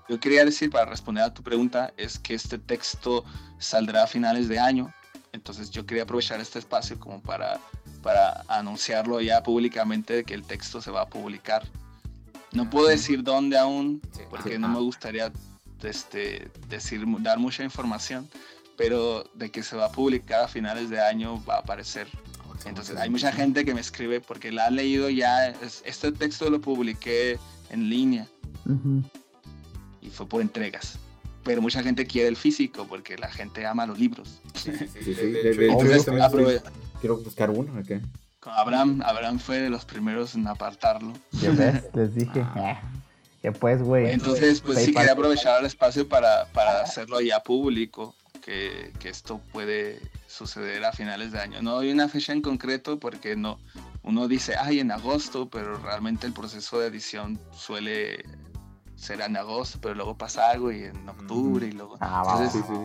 yo quería decir para responder a tu pregunta es que este texto saldrá a finales de año. Entonces, yo quería aprovechar este espacio como para, para anunciarlo ya públicamente de que el texto se va a publicar. No puedo decir dónde aún, porque no me gustaría este, decir, dar mucha información, pero de que se va a publicar a finales de año va a aparecer. Entonces hay mucha gente que me escribe porque la ha leído ya, es- este texto lo publiqué en línea ujú. y fue por entregas. Pero mucha gente quiere el físico porque la gente ama los libros. Sí, sí, Entonces, aprove- quiero buscar uno. acá. Abraham, Abraham fue de los primeros en apartarlo. ¿Ya ves? Les dije. Ah, Que pues, güey. Entonces, pues sí quería aprovechar el espacio para, para hacerlo ya público, que, que esto puede suceder a finales de año. No hay una fecha en concreto porque no, uno dice, ay, en agosto, pero realmente el proceso de edición suele ser en agosto, pero luego pasa algo y en octubre y luego... Ah, Entonces, Sí, sí.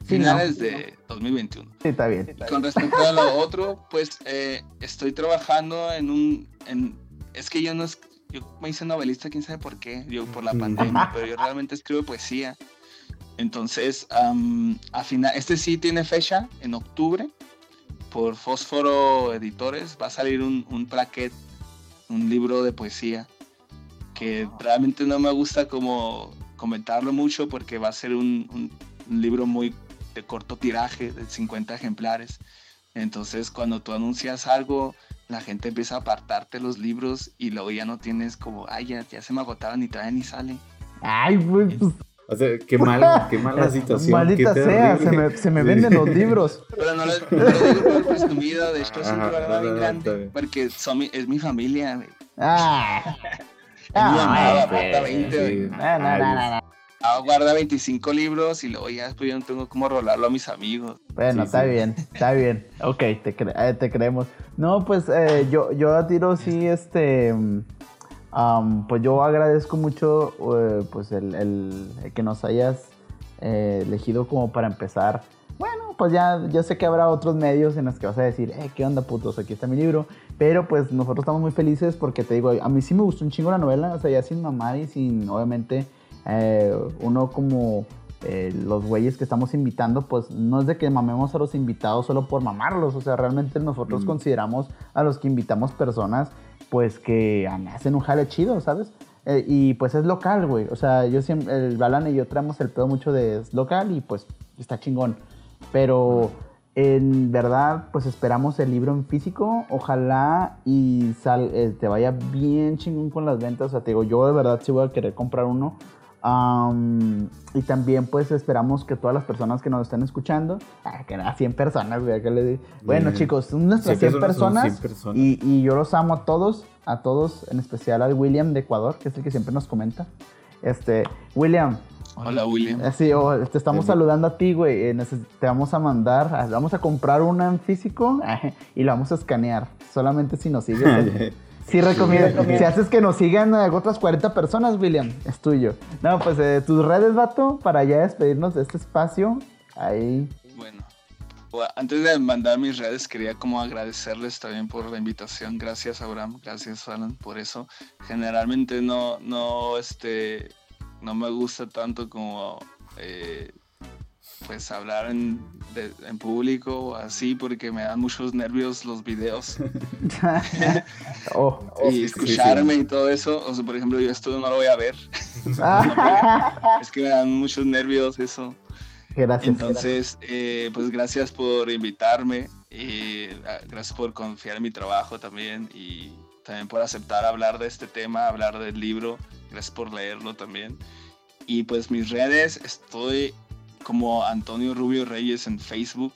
Sí, finales no. de 2021. Sí, está bien. Con respecto a lo otro, pues eh, estoy trabajando en un... En, es que yo no... es- Yo me hice novelista, quién sabe por qué, yo por la pandemia, pero yo realmente escribo poesía. Entonces, am, a final, este sí tiene fecha, en octubre, por Fósforo Editores, va a salir un, un plaquet, un libro de poesía, que realmente no me gusta como comentarlo mucho porque va a ser un, un- un libro muy de corto tiraje, de 50 ejemplares. Entonces, cuando tú anuncias algo, la gente empieza a apartarte los libros y luego ya no tienes como, ay, ya, ya se me agotaron y todavía ni sale. Ay, güey, pues. O sea, qué mal, qué mala situación. Maldita qué sea, se me, se me Sí. venden los libros. Pero no lo, no lo digo por presumido, de hecho es un programa no, bien grande, porque son mi- es mi familia, güey. Ah. Es mi amada, Ah, aparta güey. 20, güey. Sí. No, no, no, no, no. Ah, guarda 25 libros y luego ya después yo no tengo cómo rolarlo a mis amigos. Bueno, Sí, está sí. bien, está bien. Ok, te, cre- eh, te creemos. No, pues eh, yo, yo a tiro sí, este. Pues yo agradezco mucho eh, pues el, el- el que nos hayas eh, elegido como para empezar. Bueno, pues ya yo sé que habrá otros medios en los que vas a decir, eh, ¿qué onda, putos? Aquí está mi libro. Pero pues nosotros estamos muy felices porque te digo, a mí sí me gustó un chingo la novela, o sea, ya sin mamar y sin, obviamente, eh, uno como eh, los güeyes que estamos invitando, pues no es de que mamemos a los invitados solo por mamarlos, o sea, realmente nosotros Mm. consideramos a los que invitamos personas, pues que hacen un jale chido, ¿sabes? Eh, y pues es local, güey, o sea, yo siempre, el Balan y yo traemos el pedo mucho de es local y pues está chingón, pero en verdad, pues esperamos el libro en físico, ojalá y sal, eh, te vaya bien chingón con las ventas, o sea, te digo, yo de verdad sí voy a querer comprar uno. Am, y también pues esperamos que todas las personas que nos estén escuchando, ah, que nada, 100 personas, güey, que le di- Bueno chicos, son nuestras 100 Siempre son- son personas, 100 personas. Y, y yo los amo a todos, a todos, en especial al William de Ecuador, que es el que siempre nos comenta. Este, William, Hola, William. así, oh, te estamos saludando a ti, güey. eh, Te vamos a mandar, vamos a comprar una en físico y la vamos a escanear. Solamente si nos sigues Sí, recomiendo. Si haces que nos sigan otras 40 personas, William, es tuyo. No, pues eh, tus redes, vato, para ya despedirnos de este espacio. Ahí. Bueno, bueno, antes de mandar mis redes, quería como agradecerles también por la invitación. Gracias, Abraham. Gracias, Alan, por eso. Generalmente no, no, este, no me gusta tanto como eh, pues hablar en, de- en público o así porque me dan muchos nervios los videos Oh. y escucharme y todo eso. O sea, por ejemplo, yo esto no lo voy a ver. Es que me dan muchos nervios eso. Gracias. Entonces, eh, pues gracias por invitarme y ah, gracias por confiar en mi trabajo también y también por aceptar hablar de este tema, hablar del libro. Gracias por leerlo también. Y pues mis redes, estoy como Antonio Rubio Reyes en Facebook.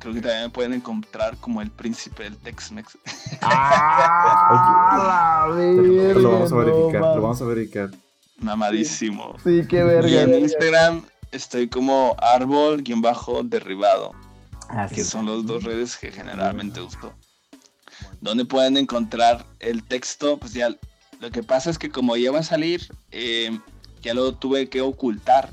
Creo que también me pueden encontrar como el príncipe del Tex-Mex. ¡Ah, la verga, Lo vamos a no verificar, lo vamos a verificar. Mamadísimo. Sí, qué Y verga. en Instagram estoy como árbol-derribado. Así que es. son las dos redes que generalmente uso. ¿Dónde pueden encontrar el texto? Pues ya, lo que pasa es que como ya va a salir, eh, ya lo tuve que ocultar,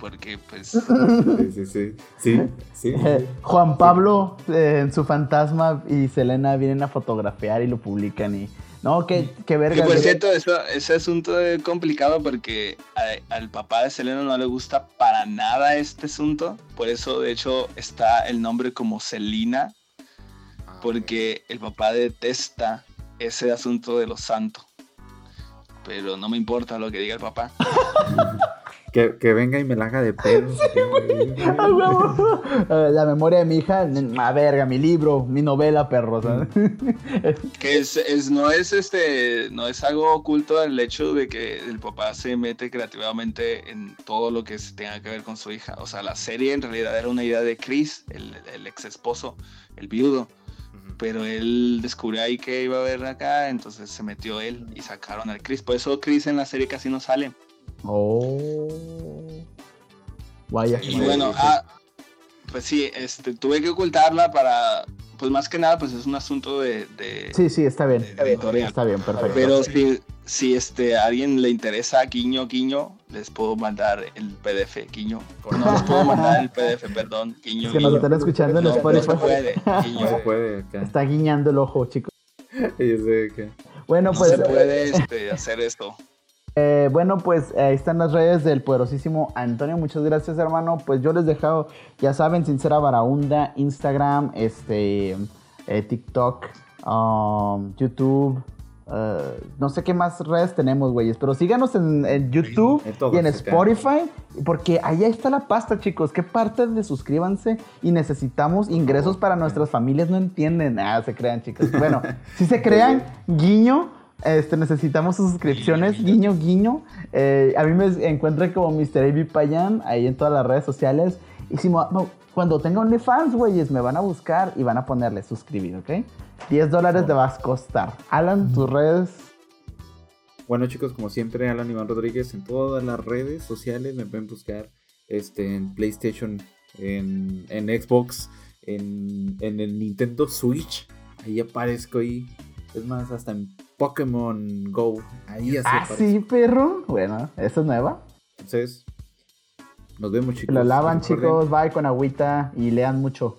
porque pues Sí, sí, sí. Sí, sí. Eh, Juan Pablo eh, en su fantasma y Selena vienen a fotografiar y lo publican y no qué, qué Que verga por güey. cierto, eso, ese asunto es complicado porque a- al papá de Selena no le gusta para nada este asunto. Por eso, de hecho, está el nombre como Selina, porque el papá detesta ese asunto de los santos. Pero no me importa lo que diga el papá. Que, que venga y me la haga de pedo. Ah, huevo. Eh, La memoria de mi hija, a verga, mi libro, mi novela, perro. ¿sabes? Que es, es- no es este, no es algo oculto el hecho de que el papá se mete creativamente en todo lo que se tenga que ver con su hija. O sea, la serie en realidad era una idea de Chris, el, el ex esposo, el viudo. Pero él descubrió ahí que iba a haber acá, entonces se metió él y sacaron al Chris. Por eso Chris en la serie casi no sale. Oh. Vaya. Y bueno, ah, pues sí, este, tuve que ocultarla para, pues más que nada, pues es un asunto de, de- Sí, sí, está bien. de editorial. Está bien, perfecto. Pero si, si este, a alguien le interesa guiño, guiño, les puedo mandar el PDF, guiño. No les puedo mandar el PDF, perdón, guiño, Es que nos guiño. están escuchando en No, se puede, No se puede acá. Está guiñando el ojo, chicos. Yo sé que. Bueno, No pues, se puede este, hacer esto. Eh, bueno, pues ahí están las redes del poderosísimo Antonio. Muchas gracias, hermano. Pues yo les dejo, ya saben, Sincera Baraunda, Instagram, este, eh, TikTok, um, YouTube. eh, no sé qué más redes tenemos, güeyes, pero síganos en, en YouTube En y en. Spotify, porque ahí está la pasta, chicos. ¿Qué parte de suscríbanse? Y necesitamos ingresos para nuestras familias. No entienden. Ah, se crean, chicos. Bueno, si se crean, guiño. Este, necesitamos sus suscripciones, guiño, guiño. Eh, a mí me encuentran como Mr. AB Payan ahí en todas las redes sociales. Y si cuando tenga OnlyFans, güeyes, me van a buscar y van a ponerle suscribir, ¿ok? 10 dólares te vas a costar. Alan, tus redes. Bueno, chicos, como siempre, Alan Iván Rodríguez en todas las redes sociales. Me pueden buscar este, en PlayStation, en, en Xbox, en, en el Nintendo Switch. Ahí aparezco ahí. Es más, hasta en Pokémon Go. Ahí así Ah, sí, perro. Bueno, esa es nueva. Entonces, nos vemos, chicos. Lo lavan, Recuerden- chicos. Bye con agüita y lean mucho.